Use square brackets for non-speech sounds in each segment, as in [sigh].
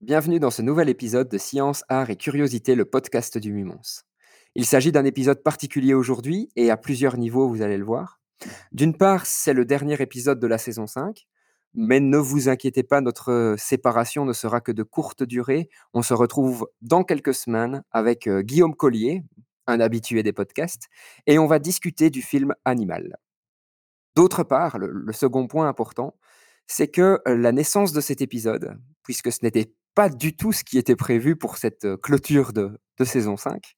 bienvenue dans ce nouvel épisode de Science, Art et Curiosité, le podcast du Mumons. Il s'agit d'un épisode particulier aujourd'hui et à plusieurs niveaux, vous allez le voir. D'une part, c'est le dernier épisode de la saison 5, mais ne vous inquiétez pas, notre séparation ne sera que de courte durée. On se retrouve dans quelques semaines avec euh, Guillaume Collier, un habitué des podcasts, et on va discuter du film Animal. D'autre part, le, le second point important, c'est que euh, la naissance de cet épisode, puisque ce n'était pas du tout ce qui était prévu pour cette clôture de, saison 5,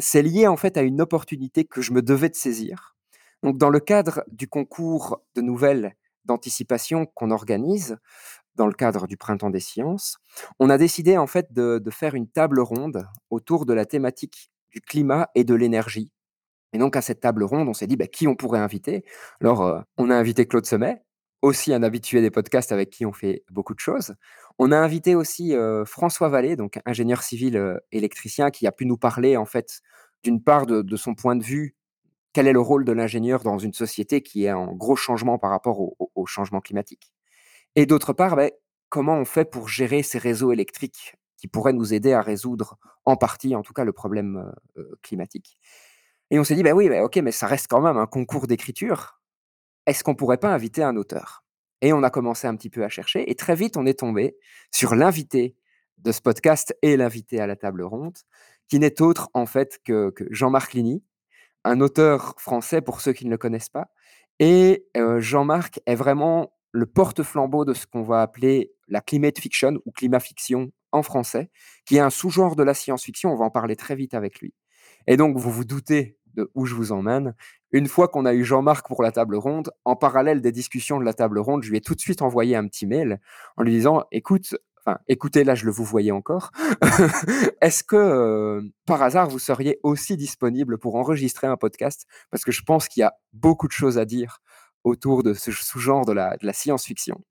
c'est lié en fait à une opportunité que je me devais de saisir. Donc, dans le cadre du concours de nouvelles d'anticipation qu'on organise dans le cadre du Printemps des sciences, on a décidé en fait de, faire une table ronde autour de la thématique du climat et de l'énergie. Et donc à cette table ronde, on s'est dit bah, qui on pourrait inviter? Alors on a invité Claude Semet, aussi un habitué des podcasts avec qui on fait beaucoup de choses. On a invité aussi François Vallée, donc ingénieur civil électricien, qui a pu nous parler en fait d'une part de, son point de vue quel est le rôle de l'ingénieur dans une société qui est en gros changement par rapport au, changement climatique. Et d'autre part, ben, comment on fait pour gérer ces réseaux électriques qui pourraient nous aider à résoudre en partie, en tout cas, le problème climatique? Et on s'est dit, ben oui, ben ok, mais ça reste quand même un concours d'écriture. Est-ce qu'on pourrait pas inviter un auteur? Et on a commencé un petit peu à chercher, et très vite, on est tombé sur l'invité de ce podcast et l'invité à la table ronde, qui n'est autre en fait que, Jean-Marc Ligny, un auteur français pour ceux qui ne le connaissent pas. Et euh, Jean-Marc est vraiment le porte-flambeau de ce qu'on va appeler la climate fiction ou climat fiction en français, qui est un sous-genre de la science-fiction. On va en parler très vite avec lui. Et donc, vous vous doutez de où je vous emmène. Une fois qu'on a eu Jean-Marc pour la table ronde, en parallèle des discussions de la table ronde, je lui ai tout de suite envoyé un petit mail en lui disant, écoute, enfin, écoutez, là, je le vous voyais encore. [laughs] Est-ce que, euh, par hasard, vous seriez aussi disponible pour enregistrer un podcast? Parce que je pense qu'il y a beaucoup de choses à dire autour de ce sous-genre de la, science-fiction.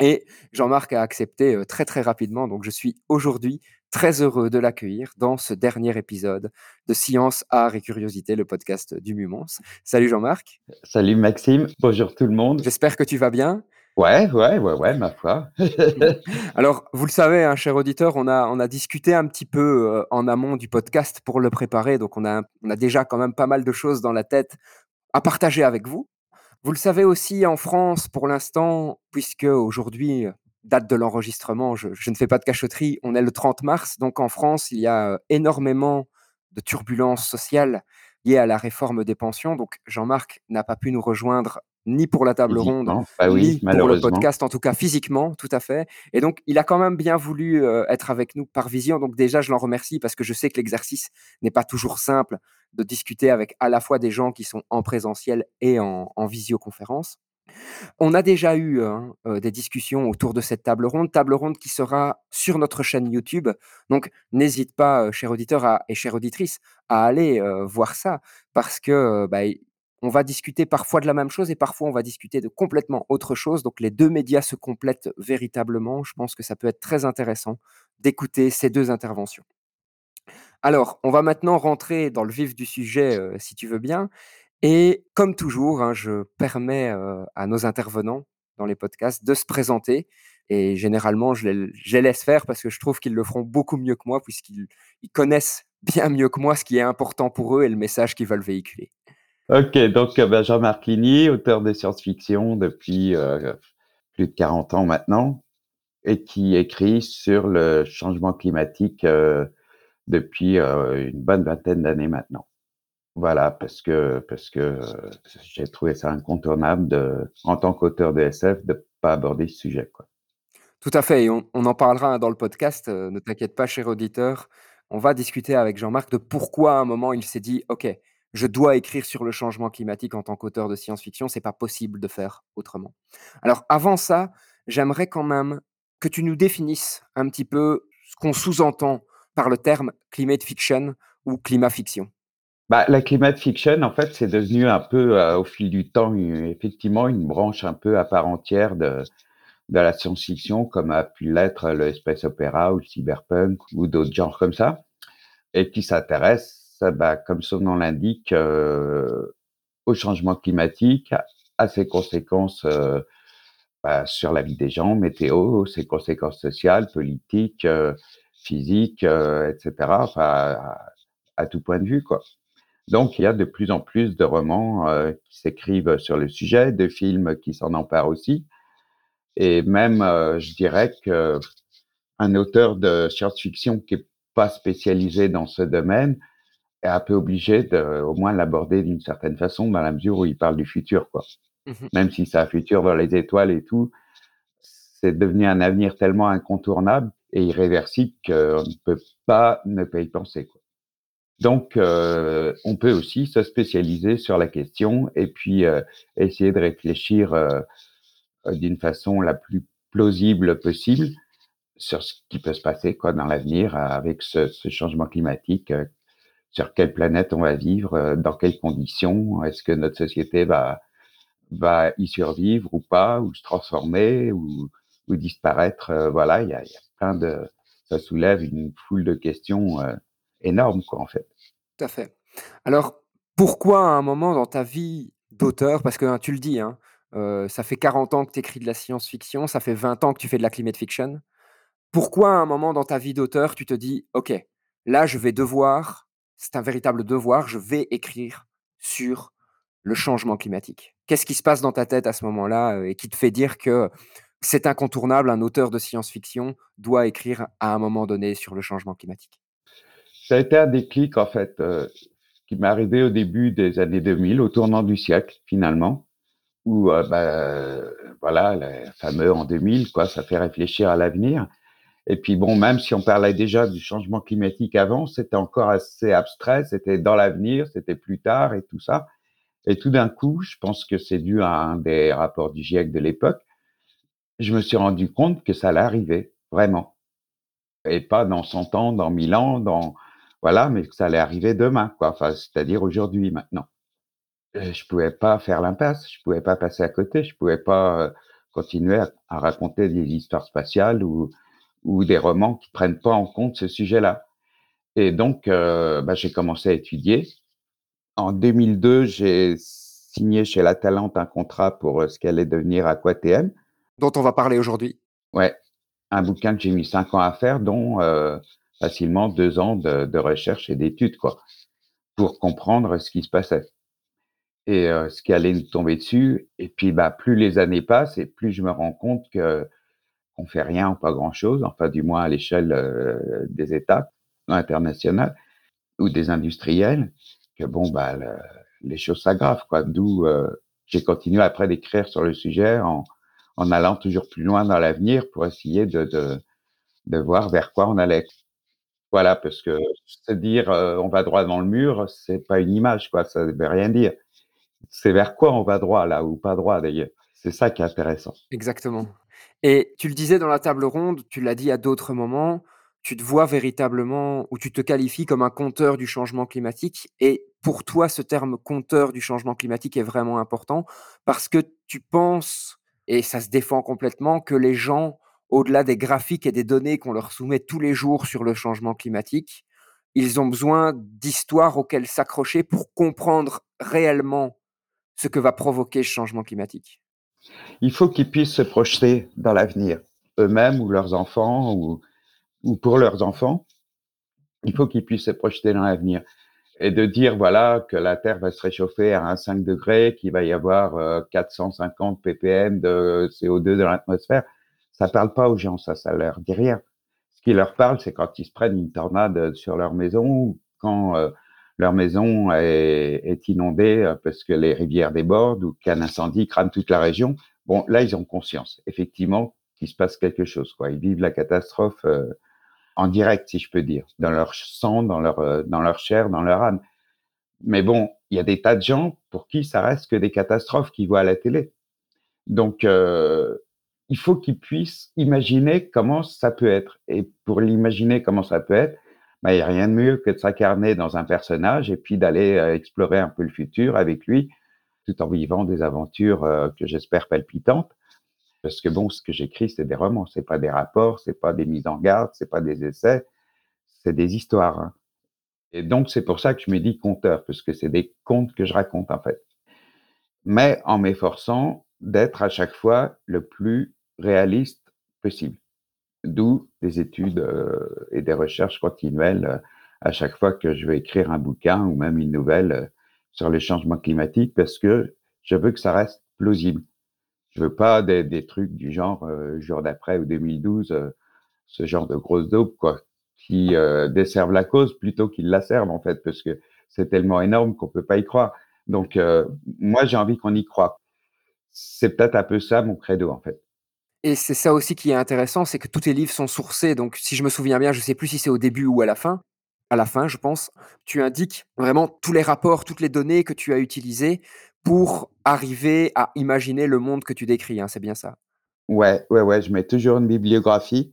Et Jean-Marc a accepté euh, très très rapidement, donc je suis aujourd'hui très heureux de l'accueillir dans ce dernier épisode de Science, Art et Curiosité, le podcast du Mumons. Salut Jean-Marc, Salut Maxime, bonjour tout le monde. j'espère que tu vas bien. Ouais, ouais, ouais, ouais, ma foi. [laughs] Alors, vous le savez, hein, cher auditeur, on a, on a discuté un petit peu euh, en amont du podcast pour le préparer, donc on a, on a déjà quand même pas mal de choses dans la tête à partager avec vous. Vous le savez aussi en France pour l'instant, puisque aujourd'hui, date de l'enregistrement, je, je ne fais pas de cachotterie, on est le 30 mars, donc en France, il y a euh, énormément de turbulences sociales liées à la réforme des pensions. Donc Jean-Marc n'a pas pu nous rejoindre ni pour la table ronde, bah oui, ni pour le podcast, en tout cas physiquement, tout à fait. Et donc, il a quand même bien voulu euh, être avec nous par vision. Donc déjà, je l'en remercie parce que je sais que l'exercice n'est pas toujours simple de discuter avec à la fois des gens qui sont en présentiel et en, en visioconférence. On a déjà eu hein, euh, des discussions autour de cette table ronde, table ronde qui sera sur notre chaîne YouTube. Donc, n'hésite pas, euh, cher auditeur et chère auditrice, à aller euh, voir ça parce que bah, on va discuter parfois de la même chose et parfois on va discuter de complètement autre chose. Donc, les deux médias se complètent véritablement. Je pense que ça peut être très intéressant d'écouter ces deux interventions. Alors, on va maintenant rentrer dans le vif du sujet, si tu veux bien. Et comme toujours, hein, je permets euh, à nos intervenants dans les podcasts de se présenter. Et généralement, je les, laisse faire parce que je trouve qu'ils le feront beaucoup mieux que moi, puisqu'ils ils connaissent [laughs] bien mieux que moi ce qui est important pour eux et le message qu'ils veulent véhiculer. Ok, donc euh, ben, Jean-Marc auteur de science-fiction depuis euh, plus de 40 ans maintenant, et qui écrit sur le changement climatique depuis une bonne vingtaine d'années maintenant. Voilà, parce que parce que euh, j'ai trouvé ça incontournable de, en tant qu'auteur de SF, de pas aborder ce sujet, quoi. Tout à fait, et on, on en parlera hein, dans le podcast, euh, ne t'inquiète pas, cher auditeur. On va discuter avec Jean-Marc de pourquoi à un moment il s'est dit, OK, je dois écrire sur le changement climatique en tant qu'auteur de science-fiction, c'est pas possible de faire autrement. Alors avant ça, j'aimerais quand même que tu nous définisses un petit peu ce qu'on sous-entend par le terme climate fiction ou climat fiction bah, la climate fiction, en fait, c'est devenu un peu, euh, au fil du temps, effectivement, une branche un peu à part entière de, de la science-fiction, comme a pu l'être le space opéra ou le cyberpunk ou d'autres genres comme ça, et qui s'intéresse, bah, comme son nom l'indique, euh, au changement climatique, à ses conséquences euh, bah, sur la vie des gens, météo, ses conséquences sociales, politiques, euh, physiques, etc. Enfin, à, à, tout point de vue, quoi. Donc, il y a de plus en plus de romans euh, qui s'écrivent sur le sujet, de films qui s'en emparent aussi. Et même, euh, je dirais que un auteur de science-fiction qui est pas spécialisé dans ce domaine est un peu obligé de, au moins, l'aborder d'une certaine façon dans la mesure où il parle du futur, quoi. Mmh même si c'est un futur dans les étoiles et tout, c'est devenu un avenir tellement incontournable et irréversible qu'on ne peut pas ne pas y penser, quoi. Donc, euh, on peut aussi se spécialiser sur la question et puis euh, essayer de réfléchir euh, d'une façon la plus plausible possible sur ce qui peut se passer quoi, dans l'avenir avec ce, ce, changement climatique, sur quelle planète on va vivre, dans quelles conditions, est-ce que notre société va, va y survivre ou pas, ou se transformer, ou, ou disparaître. voilà, il y y a, plein de... Ça soulève une foule de questions énorme, quoi, en fait. Tout à fait. Alors, pourquoi à un moment dans ta vie d'auteur, parce que hein, tu le dis, hein, ça fait 40 ans que tu écris de la science-fiction, ça fait 20 ans que tu fais de la climate fiction. Pourquoi à un moment dans ta vie d'auteur, tu te dis, OK, là, je vais devoir, c'est un véritable devoir, je vais écrire sur le changement climatique Qu'est-ce qui se passe dans ta tête à ce moment-là et qui te fait dire que c'est incontournable, un auteur de science-fiction doit écrire à un moment donné sur le changement climatique? Ça a été un déclic, en fait, euh, qui m'est arrivé au début des années 2000, au tournant du siècle, finalement, où, euh, bah, voilà, le fameux en 2000, quoi, ça fait réfléchir à l'avenir. Et puis, bon, même si on parlait déjà du changement climatique avant, c'était encore assez abstrait, c'était dans l'avenir, c'était plus tard et tout ça. Et tout d'un coup, je pense que c'est dû à un des rapports du GIEC de l'époque, je me suis rendu compte que ça allait arriver, vraiment. Et pas dans 100 ans, dans 1000 ans, dans, voilà, mais que ça allait arriver demain, quoi. Enfin, c'est-à-dire aujourd'hui, maintenant. Je je pouvais pas faire l'impasse, je pouvais pas passer à côté, je pouvais pas euh, continuer à, raconter des histoires spatiales ou, ou des romans qui prennent pas en compte ce sujet-là. Et donc, euh, bah, j'ai commencé à étudier. En 2002, j'ai signé chez La Talente un contrat pour euh, ce qu'elle allait devenir Aquatm. Dont on va parler aujourd'hui. Ouais, un bouquin que j'ai mis cinq ans à faire, dont facilement deux ans de, de recherche et d'études, quoi, pour comprendre ce qui se passait et euh, ce qui allait nous tomber dessus. Et puis, bah, plus les années passent et plus je me rends compte que qu'on fait rien ou pas grand-chose, enfin du moins à l'échelle euh, des États internationales ou des industriels, que bon, bah, le, les choses s'aggravent, quoi. D'où euh, j'ai continué après d'écrire sur le sujet en, en allant toujours plus loin dans l'avenir pour essayer de, de, de voir vers quoi on allait. Voilà, parce que se dire euh, on va droit dans le mur, c'est pas une image, quoi. Ça ne veut rien dire. C'est vers quoi on va droit là, ou pas droit d'ailleurs. C'est ça qui est intéressant. Exactement. Et tu le disais dans la table ronde, tu l'as dit à d'autres moments, tu te vois véritablement ou tu te qualifies comme un compteur du changement climatique. Et pour toi, ce terme compteur du changement climatique est vraiment important parce que tu penses, et ça se défend complètement, que les gens au-delà des graphiques et des données qu'on leur soumet tous les jours sur le changement climatique, ils ont besoin d'histoires auxquelles s'accrocher pour comprendre réellement ce que va provoquer ce changement climatique. Il faut qu'ils puissent se projeter dans l'avenir, eux-mêmes ou leurs enfants, ou, ou pour leurs enfants. Il faut qu'ils puissent se projeter dans l'avenir. Et de dire, voilà, que la Terre va se réchauffer à 1,5 degré, qu'il va y avoir 450 euh, ppm de CO2 dans l'atmosphère, ça parle pas aux gens, ça, ça leur dit rien. Ce qui leur parle, c'est quand ils se prennent une tornade sur leur maison ou quand euh, leur maison est, inondée euh, parce que les rivières débordent ou qu'un incendie crame toute la région. Bon, là, ils ont conscience, effectivement, qu'il se passe quelque chose. Quoi. Ils vivent la catastrophe euh, en direct, si je peux dire, dans leur sang, dans leur, dans leur chair, dans leur âme. Mais bon, il y a des tas de gens pour qui ça reste que des catastrophes qu'ils voient à la télé. Donc, euh, il faut qu'ils puissent imaginer comment ça peut être. Et pour l'imaginer comment ça peut être, bah, il n'y a rien de mieux que de s'incarner dans un personnage et puis d'aller euh, explorer un peu le futur avec lui, tout en vivant des aventures euh, que j'espère palpitantes. Parce que bon, ce que j'écris, c'est des romans, c'est pas des rapports, c'est pas des mises en garde, c'est pas des essais, c'est des histoires. hein. Et donc, c'est pour ça que je me dis conteur, parce que c'est des contes que je raconte, en fait. Mais en m'efforçant d'être à chaque fois le plus réaliste possible. D'où des études euh, et des recherches continuelles euh, à chaque fois que je vais écrire un bouquin ou même une nouvelle euh, sur le changement climatique, parce que je veux que ça reste plausible. Je veux pas des, des trucs du genre euh, jour d'après ou 2012, euh, ce genre de grosses daubes, quoi, qui euh, desservent la cause plutôt qu'ils la servent, en fait, parce que c'est tellement énorme qu'on peut pas y croire. Donc, moi, j'ai envie qu'on y croit. C'est peut-être un peu ça mon credo, en fait. Et c'est ça aussi qui est intéressant, c'est que tous tes livres sont sourcés. Donc, si je me souviens bien, je sais plus si c'est au début ou à la fin. À la fin, je pense, tu indiques vraiment tous les rapports, toutes les données que tu as utilisées pour arriver à imaginer le monde que tu décris, hein, c'est bien ça? Ouais, ouais, ouais, je mets toujours une bibliographie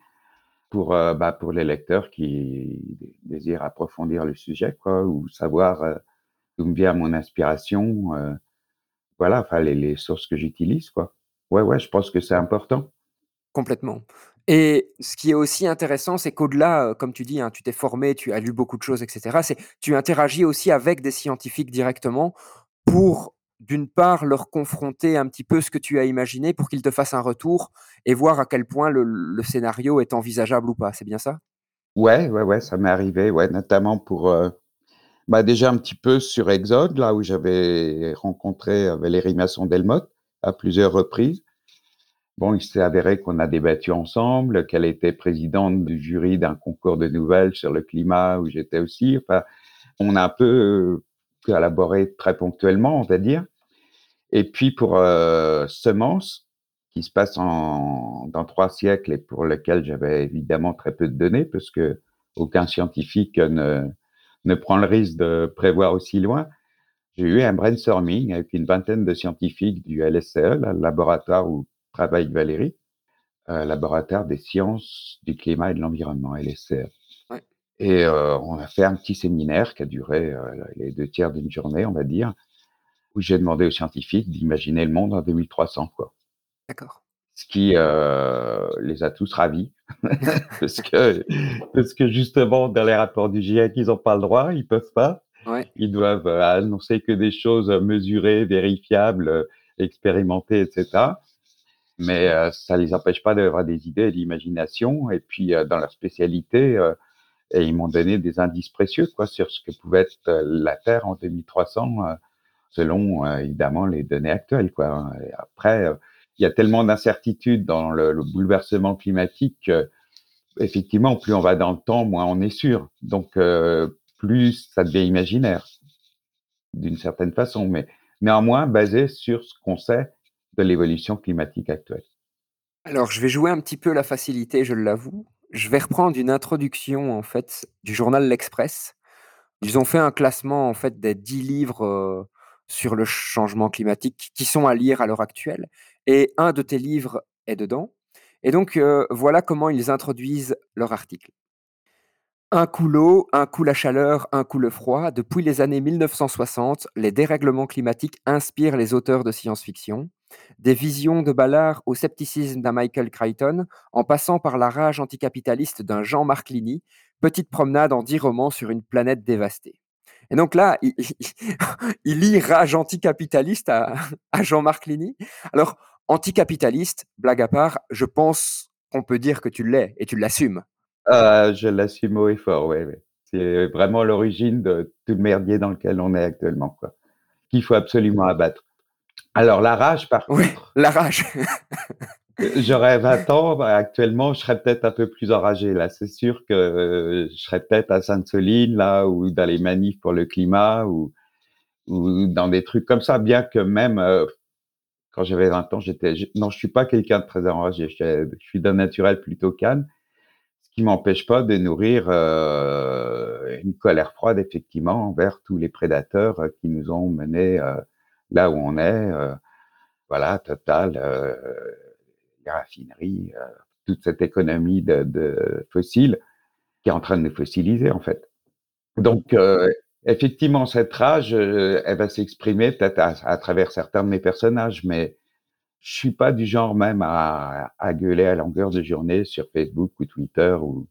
pour, euh, bah, les lecteurs qui désirent approfondir le sujet, quoi, ou savoir euh, d'où vient mon inspiration, euh, voilà, enfin, les, les sources que j'utilise, quoi. Ouais, ouais, je pense que c'est important. Complètement. Et ce qui est aussi intéressant, c'est qu'au-delà, heu, comme tu dis, hein, tu t'es formé, tu as lu beaucoup de choses et cetera, c'est tu interagis aussi avec des scientifiques directement pour, d'une part, leur confronter un petit peu ce que tu as imaginé pour qu'ils te fassent un retour et voir à quel point le le scénario est envisageable ou pas, c'est bien ça? Ouais, ouais, ouais, ça m'est arrivé, ouais, notamment pour, euh, bah, déjà un petit peu sur Exode, là où j'avais rencontré euh, Valérie Masson-Delmotte à plusieurs reprises. Bon, il s'est avéré qu'on a débattu ensemble, qu'elle était présidente du jury d'un concours de nouvelles sur le climat où j'étais aussi. Enfin, on a un peu euh, collaboré très ponctuellement, on va dire. Et puis pour euh, Semence, qui se passe dans trois siècles et pour lequel j'avais évidemment très peu de données, parce que aucun scientifique ne, ne prend le risque de prévoir aussi loin, j'ai eu un brainstorming avec une vingtaine de scientifiques du LSCE, le laboratoire où travaille Valérie, euh, laboratoire des sciences du climat et de l'environnement, LSCE. Ouais. Et euh, on a fait un petit séminaire qui a duré euh, les deux tiers d'une journée, on va dire, où j'ai demandé aux scientifiques d'imaginer le monde en 2300, quoi. D'accord. Ce qui euh, les a tous ravis, [laughs] parce que parce que justement dans les rapports du GIEC ils n'ont pas le droit, ils peuvent pas, Ils doivent euh, annoncer que des choses mesurées, vérifiables, euh, expérimentées, etc. Mais euh, ça les empêche pas d'avoir des idées et d'imagination. Et puis dans leur spécialité, ils m'ont donné des indices précieux sur ce que pouvait être la Terre en 2300, euh, selon évidemment les données actuelles. Et après, il y a tellement d'incertitudes dans le, le bouleversement climatique que, effectivement, plus on va dans le temps, moins on est sûr. Donc, plus ça devient imaginaire, d'une certaine façon, mais néanmoins basé sur ce qu'on sait de l'évolution climatique actuelle. Alors, je vais jouer un petit peu la facilité, je l'avoue. Je vais reprendre une introduction, en fait, du journal L'Express. Ils ont fait un classement, en fait, des 10 livres, heu, sur le changement climatique qui sont à lire à l'heure actuelle et un de tes livres est dedans et donc heu, voilà comment ils introduisent leur article. Un coup l'eau, un coup la chaleur, un coup le froid. Depuis les années 1960, les dérèglements climatiques inspirent les auteurs de science-fiction. Des visions de Ballard au scepticisme d'un Michael Crichton, en passant par la rage anticapitaliste d'un Jean-Marc Ligny, petite promenade en dix romans sur une planète dévastée. Et donc là, il, il- [laughs] lit rage anticapitaliste à, à Jean-Marc Ligny. Alors, anticapitaliste, blague à part, je pense qu'on peut dire que tu l'es et tu l'assumes. Euh, je l'assume haut et fort, oui. oui. C'est vraiment l'origine de tout le merdier dans lequel on est actuellement, quoi. Qu'il faut absolument abattre. Alors, la rage, par Oui, contre, la rage. [laughs] Euh, J'aurais 20 ans, bah, actuellement, je serais peut-être un peu plus enragé. Là, c'est sûr que euh, je serais peut-être à Sainte-Soline, là, ou dans les manifs pour le climat, ou, ou dans des trucs comme ça. Bien que même euh, quand j'avais 20 ans, j'étais, je- non, je suis pas quelqu'un de très enragé. Je, suis- je suis d'un naturel plutôt calme, qui m'empêche pas de nourrir euh, une colère froide, effectivement, envers tous les prédateurs euh, qui nous ont menés euh, là où on est. euh, voilà, Total, euh, les raffineries, euh, toute cette économie de, de fossiles. qui est en train de nous fossiliser, en fait. Donc, effectivement, cette rage, elle va s'exprimer peut-être à, travers certains de mes personnages, mais je suis pas du genre même à, à gueuler à longueur de journée sur Facebook ou Twitter ou,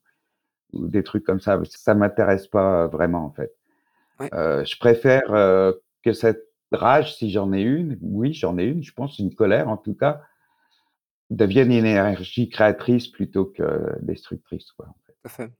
ou des trucs comme ça. Ça m'intéresse pas vraiment, en fait. Euh, je préfère euh, que cette rage, si j'en ai une, oui, j'en ai une, je pense une colère en tout cas, devienne une énergie créatrice plutôt que destructrice. Quoi, en fait. fait.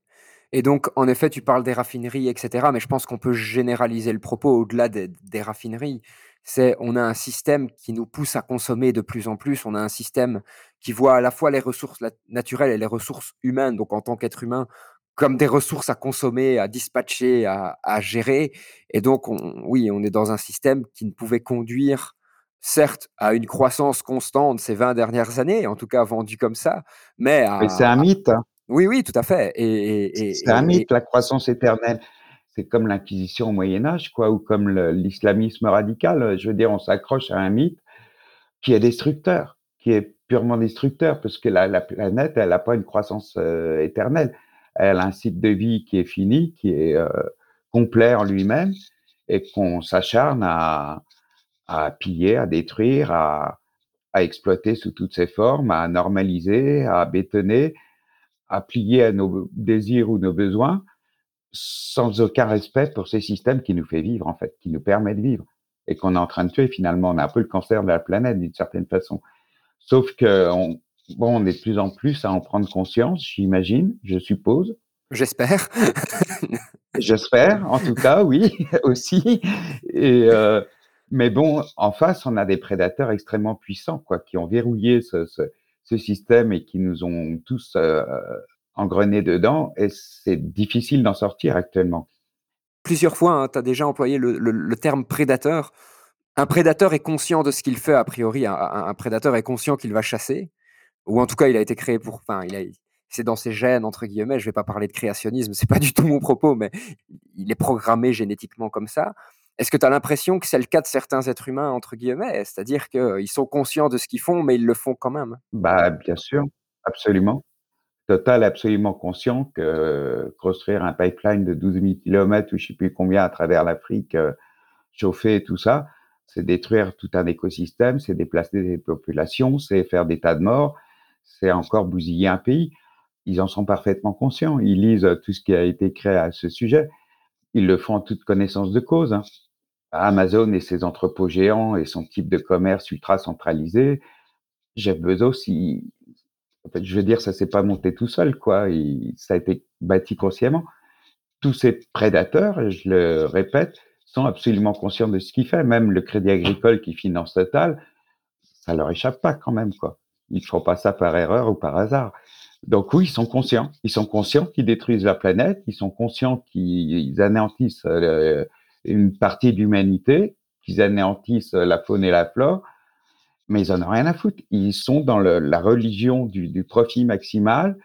Et donc, en effet, tu parles des raffineries, etc. Mais je pense qu'on peut généraliser le propos au-delà des, des, raffineries. C'est, on a un système qui nous pousse à consommer de plus en plus. On a un système qui voit à la fois les ressources naturelles et les ressources humaines. Donc, en tant qu'être humain, comme des ressources à consommer, à dispatcher, à, gérer. Et donc, oui, on est dans un système qui ne pouvait conduire, certes, à une croissance constante ces 20 dernières années, en tout cas vendu comme ça, mais Mais c'est un mythe. Hein. Oui, oui, tout à fait. Et, c'est un mythe, la croissance éternelle. C'est comme l'Inquisition au Moyen Âge, quoi, ou comme l'islamisme radical. Je veux dire, on s'accroche à un mythe qui est destructeur, qui est purement destructeur, parce que la, planète, elle n'a pas une croissance euh, éternelle elle a un cycle de vie qui est fini, qui est euh, complet en lui-même, et qu'on s'acharne à, piller, à détruire, à, à exploiter sous toutes ses formes, à normaliser, à bétonner, à plier à nos désirs ou nos besoins, sans aucun respect pour ces systèmes qui nous fait vivre, en fait, qui nous permet de vivre, et qu'on est en train de tuer finalement. On a un peu le cancer de la planète d'une certaine façon. Sauf que on, bon, on est de plus en plus à en prendre conscience, j'imagine, je suppose. J'espère. [laughs] J'espère, en tout cas, oui, [laughs] aussi. Et, euh, mais bon, en face, on a des prédateurs extrêmement puissants, quoi, qui ont verrouillé ce, ce, ce système et qui nous ont tous euh, engrenés dedans. Et c'est difficile d'en sortir actuellement. Plusieurs fois, hein, tu as déjà employé le, le, terme prédateur. Un prédateur est conscient de ce qu'il fait, a priori. un prédateur est conscient qu'il va chasser ou en tout cas, il a été créé pour. Enfin, il a, c'est dans ses gènes entre guillemets. Je vais pas parler de créationnisme, c'est pas du tout mon propos, mais il est programmé génétiquement comme ça. Est-ce que tu as l'impression que c'est le cas de certains êtres humains entre guillemets, c'est-à-dire qu'ils sont conscients de ce qu'ils font, mais ils le font quand même Bah, bien sûr, absolument. Total, absolument conscient que construire un pipeline de 12 000 km ou je sais plus combien à travers l'Afrique, euh, chauffer tout ça, c'est détruire tout un écosystème, c'est déplacer des populations, c'est faire des tas de morts, c'est encore bousiller un pays. Ils en sont parfaitement conscients. Ils lisent tout ce qui a été créé à ce sujet. Ils le font en toute connaissance de cause. Hein. Amazon et ses entrepôts géants et son type de commerce ultra centralisé. Jeff Bezos, en fait, je veux dire, ça s'est pas monté tout seul, quoi. ça a été bâti consciemment. Tous ces prédateurs, je le répète, sont absolument conscients de ce qu'ils font. Même le Crédit Agricole qui finance Total, ça leur échappe pas quand même, quoi. Ils font pas ça par erreur ou par hasard. Donc oui, ils sont conscients. Ils sont conscients qu'ils détruisent la planète. Ils sont conscients qu'ils anéantissent euh, une partie de l'humanité, qu'ils anéantissent la faune et la flore. Mais ils en ont rien à foutre. Ils sont dans la religion du, profit maximal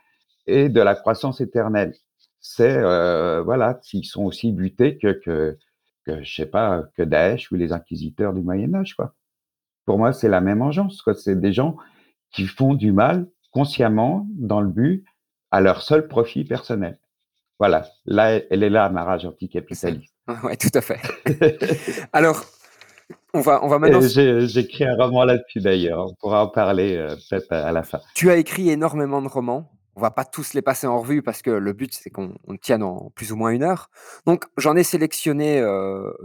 et de la croissance éternelle. C'est euh, voilà, ils sont aussi butés que, que que je sais pas que Daesh ou les inquisiteurs du Moyen Âge quoi. Pour moi, c'est la même engeance. C'est des gens qui font du mal consciemment dans le but à leur seul profit personnel. Voilà, là, elle est là, ma rage anticapitaliste. [laughs] Oui, tout à fait. [laughs] Alors, on va, on va maintenant. J'ai écrit un roman là-dessus d'ailleurs. On pourra en parler euh, peut-être à la fin. Tu as écrit énormément de romans. On va pas tous les passer en revue parce que le but, c'est qu'on tienne en plus ou moins une heure. Donc, j'en ai sélectionné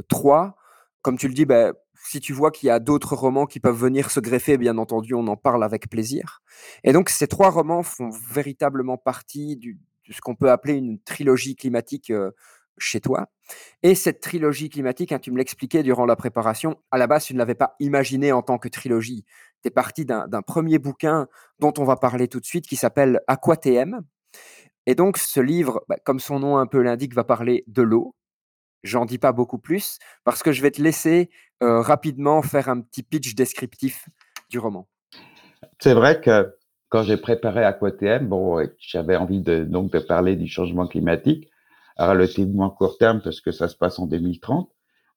trois. Comme tu le dis, bah, si tu vois qu'il y a d'autres romans qui peuvent venir se greffer, bien entendu, on en parle avec plaisir. Et donc, ces trois romans font véritablement partie de ce qu'on peut appeler une trilogie climatique chez toi. Et cette trilogie climatique, hein, tu me l'expliquais durant la préparation, à la base, tu ne l'avais pas imaginée en tant que trilogie. Tu es parti d'un premier bouquin dont on va parler tout de suite, qui s'appelle Aquatm. Et donc, ce livre, bah, comme son nom un peu l'indique, va parler de l'eau. J'en dis pas beaucoup plus, parce que je vais te laisser euh, rapidement faire un petit pitch descriptif du roman. C'est vrai que quand j'ai préparé Aquatm, bon, j'avais envie de, donc de parler du changement climatique à relativement court terme parce que ça se passe en 2030.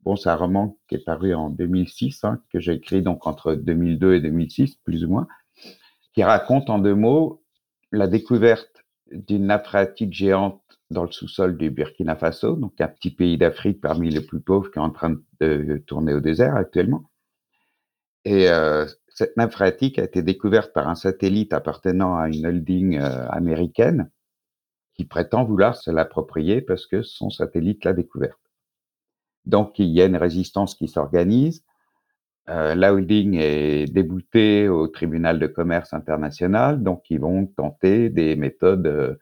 Bon, c'est un roman qui est paru en 2006, hein, que j'ai écrit donc entre 2002 et 2006, plus ou moins, qui raconte en deux mots la découverte d'une nappe phréatique géante dans le sous-sol du Burkina Faso, donc un petit pays d'Afrique parmi les plus pauvres qui est en train de tourner au désert actuellement. Et euh, cette nappe phréatique a été découverte par un satellite appartenant à une holding euh, américaine qui prétend vouloir se l'approprier parce que son satellite l'a découverte. Donc, il y a une résistance qui s'organise. Euh, la holding est déboutée au tribunal de commerce international, donc ils vont tenter des méthodes euh,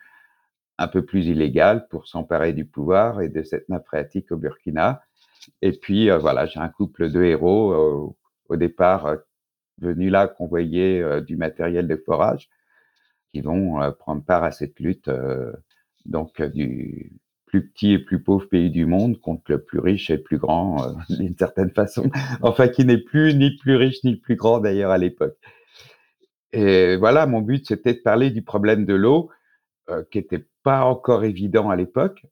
un peu plus illégales pour s'emparer du pouvoir et de cette nappe phréatique au Burkina. Et puis, euh, voilà, j'ai un couple de héros euh, au départ venus là convoyer du matériel de forage qui vont euh, prendre part à cette lutte donc du plus petit et plus pauvre pays du monde contre le plus riche et le plus grand [laughs] d'une certaine façon, [laughs] enfin qui n'est plus ni le plus riche ni le plus grand d'ailleurs à l'époque. Et voilà, mon but c'était de parler du problème de l'eau euh, qui n'était pas encore évident à l'époque,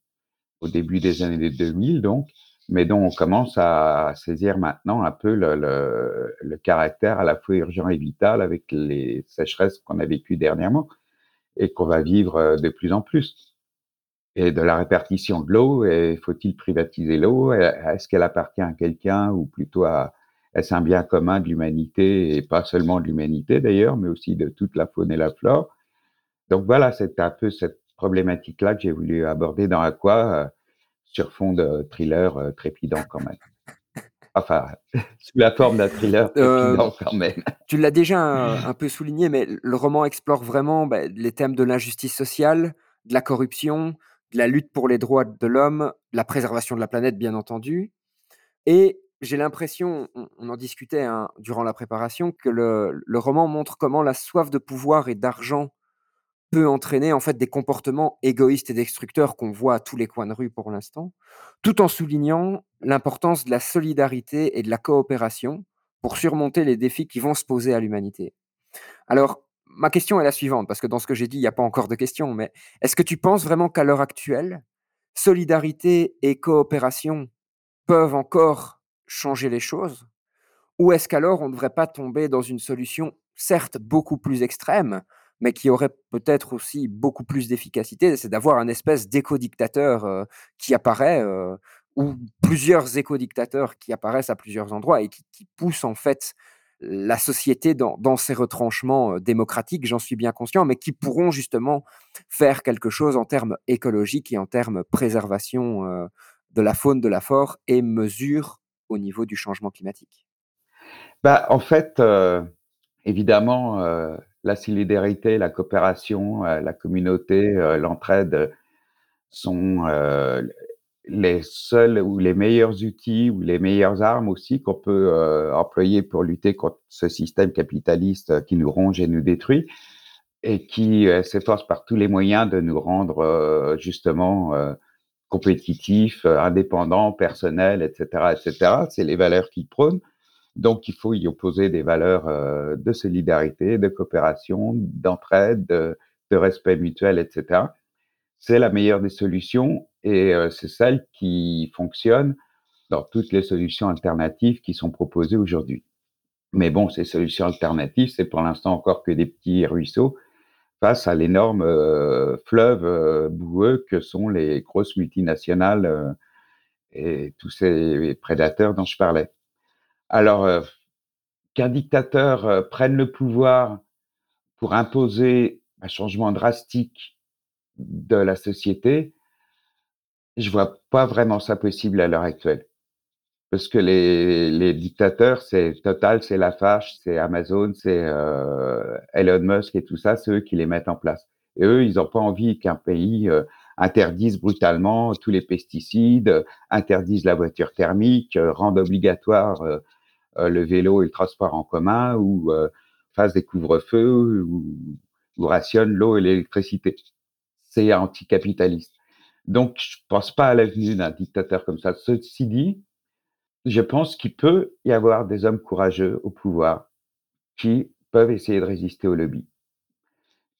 au début des années 2000 donc, mais dont on commence à saisir maintenant un peu le, caractère à la fois urgent et vital avec les sécheresses qu'on a vécues dernièrement et qu'on va vivre euh, de plus en plus. Et de la répartition de l'eau, faut-il privatiser l'eau? Est-ce qu'elle appartient à quelqu'un ou plutôt est-ce un bien commun de l'humanité et pas seulement de l'humanité d'ailleurs, mais aussi de toute la faune et la flore? Donc voilà, c'est un peu cette problématique-là que j'ai voulu aborder dans Aqua, euh, sur fond de thriller euh, trépidant quand même. Enfin, [laughs] sous la forme d'un thriller trépidant euh, quand même. Tu l'as déjà un, un, peu souligné, mais le roman explore vraiment bah, les thèmes de l'injustice sociale, de la corruption, de la lutte pour les droits de l'homme, de la préservation de la planète, bien entendu. Et j'ai l'impression, on, on, en discutait hein, durant la préparation, que le, le roman montre comment la soif de pouvoir et d'argent peut entraîner en fait des comportements égoïstes et destructeurs qu'on voit à tous les coins de rue pour l'instant, tout en soulignant l'importance de la solidarité et de la coopération pour surmonter les défis qui vont se poser à l'humanité. Alors, ma question est la suivante, parce que dans ce que j'ai dit, il n'y a pas encore de question, mais est-ce que tu penses vraiment qu'à l'heure actuelle, solidarité et coopération peuvent encore changer les choses? Ou est-ce qu'alors on ne devrait pas tomber dans une solution, certes beaucoup plus extrême, mais qui aurait peut-être aussi beaucoup plus d'efficacité, c'est d'avoir un espèce d'éco-dictateur euh, qui apparaît, euh, ou plusieurs éco-dictateurs qui apparaissent à plusieurs endroits et qui, poussent en fait la société dans, dans ses retranchements euh, démocratiques, j'en suis bien conscient, mais qui pourront justement faire quelque chose en termes écologiques et en termes préservation de la faune, de la flore et mesure au niveau du changement climatique. Bah, en fait, évidemment, la solidarité, la coopération, euh, la communauté, euh, l'entraide sont euh, les seuls ou les meilleurs outils ou les meilleures armes aussi qu'on peut employer pour lutter contre ce système capitaliste qui nous ronge et nous détruit et qui s'efforce par tous les moyens de nous rendre justement compétitifs, indépendants, personnels, etc., etc. C'est les valeurs qu'il prône. Donc, il faut y opposer des valeurs euh, de solidarité, de coopération, d'entraide, de, respect mutuel, etc. C'est la meilleure des solutions et euh, c'est celle qui fonctionne dans toutes les solutions alternatives qui sont proposées aujourd'hui. Mais bon, ces solutions alternatives, c'est pour l'instant encore que des petits ruisseaux face à l'énorme euh, fleuve boueux que sont les grosses multinationales et tous ces prédateurs dont je parlais. Alors, euh, qu'un dictateur euh, prenne le pouvoir pour imposer un changement drastique de la société, je vois pas vraiment ça possible à l'heure actuelle. Parce que les, dictateurs, c'est Total, c'est Lafarge, c'est Amazon, c'est euh, Elon Musk et tout ça, c'est eux qui les mettent en place. Et eux, ils n'ont pas envie qu'un pays interdise brutalement tous les pesticides, interdise la voiture thermique, rende obligatoire le vélo et le transport en commun ou euh, fasse des couvre-feux ou, ou rationne l'eau et l'électricité. C'est anticapitaliste. Donc, je pense pas à l'avenir d'un dictateur comme ça. Ceci dit, je pense qu'il peut y avoir des hommes courageux au pouvoir qui peuvent essayer de résister au lobby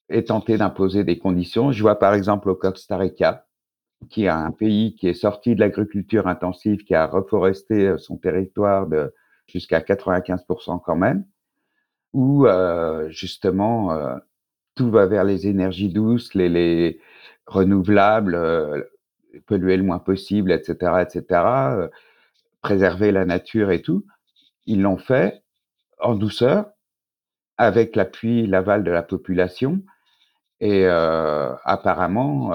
et tenter d'imposer des conditions. Je vois par exemple au Costa Rica, qui est un pays qui est sorti de l'agriculture intensive, qui a reforesté son territoire de jusqu'à 95% quand même, où euh, justement euh, tout va vers les énergies douces, les, les, renouvelable, euh, polluer le moins possible, etc., etc., préserver la nature et tout. Ils l'ont fait en douceur, avec l'appui, l'aval de la population, et apparemment,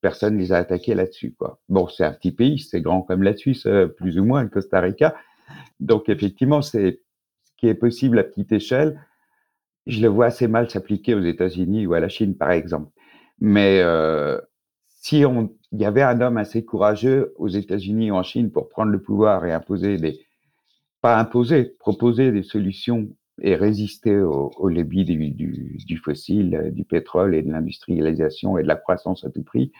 personne ne les a attaqués là-dessus. Bon, c'est un petit pays, c'est grand comme la Suisse, plus ou moins, le Costa Rica. Donc, effectivement, c'est ce qui est possible à petite échelle. Je le vois assez mal s'appliquer aux États-Unis ou à la Chine, par exemple. Mais euh, si on, il y avait un homme assez courageux aux États-Unis ou en Chine pour prendre le pouvoir et imposer des, pas imposer, proposer des solutions et résister au, au du, du, du, fossile, du pétrole et de l'industrialisation et de la croissance à tout prix.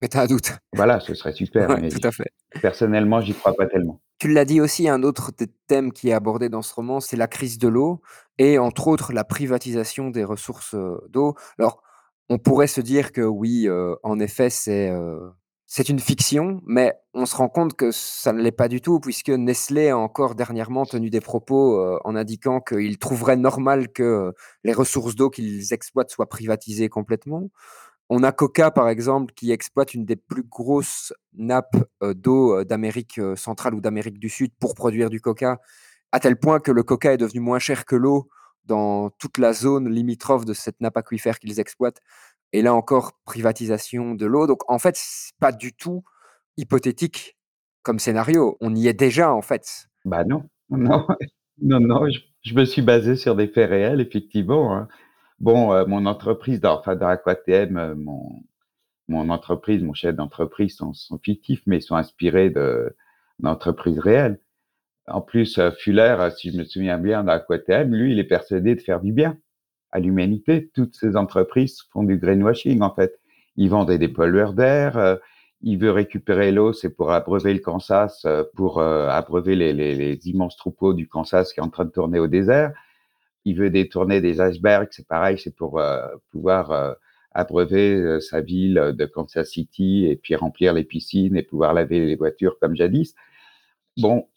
Mais tu as un doute. Voilà, ce serait super. ouais, tout à fait. Personnellement, j'y crois pas tellement. Tu l'as dit aussi, un autre thème qui est abordé dans ce roman, c'est la crise de l'eau et entre autres la privatisation des ressources d'eau. Alors, on pourrait se dire que oui, en effet, c'est une fiction, mais on se rend compte que ça ne l'est pas du tout, puisque Nestlé a encore dernièrement tenu des propos en indiquant qu'il trouverait normal que les ressources d'eau qu'ils exploitent soient privatisées complètement. On a Coca, par exemple, qui exploite une des plus grosses nappes euh, d'eau euh, d'Amérique centrale ou d'Amérique du Sud pour produire du coca, à tel point que le coca est devenu moins cher que l'eau dans toute la zone limitrophe de cette nappe aquifère qu'ils exploitent. Et là encore, privatisation de l'eau. Donc en fait, c'est pas du tout hypothétique comme scénario. On y est déjà en fait. Bah non, non, non, [laughs] non. Je, me suis basé sur des faits réels, effectivement. Hein. Bon, euh, mon entreprise, dans, enfin dans Aquatm, euh, mon, mon entreprise, mon chef d'entreprise sont, sont, fictifs, mais ils sont inspirés de d'entreprises réelles. En plus, euh, Fuller, si je me souviens bien, dans Aquatm, lui, il est persuadé de faire du bien à l'humanité. Toutes ces entreprises font du greenwashing, en fait. Ils vendent des pollueurs d'air. Euh, il veut récupérer l'eau, c'est pour abreuver le Kansas, euh, pour euh, abreuver les, les, les, immenses troupeaux du Kansas qui est en train de tourner au désert. Il veut détourner des icebergs, c'est pareil, c'est pour pouvoir abreuver sa ville de Kansas City et puis remplir les piscines et pouvoir laver les voitures comme jadis. Bon,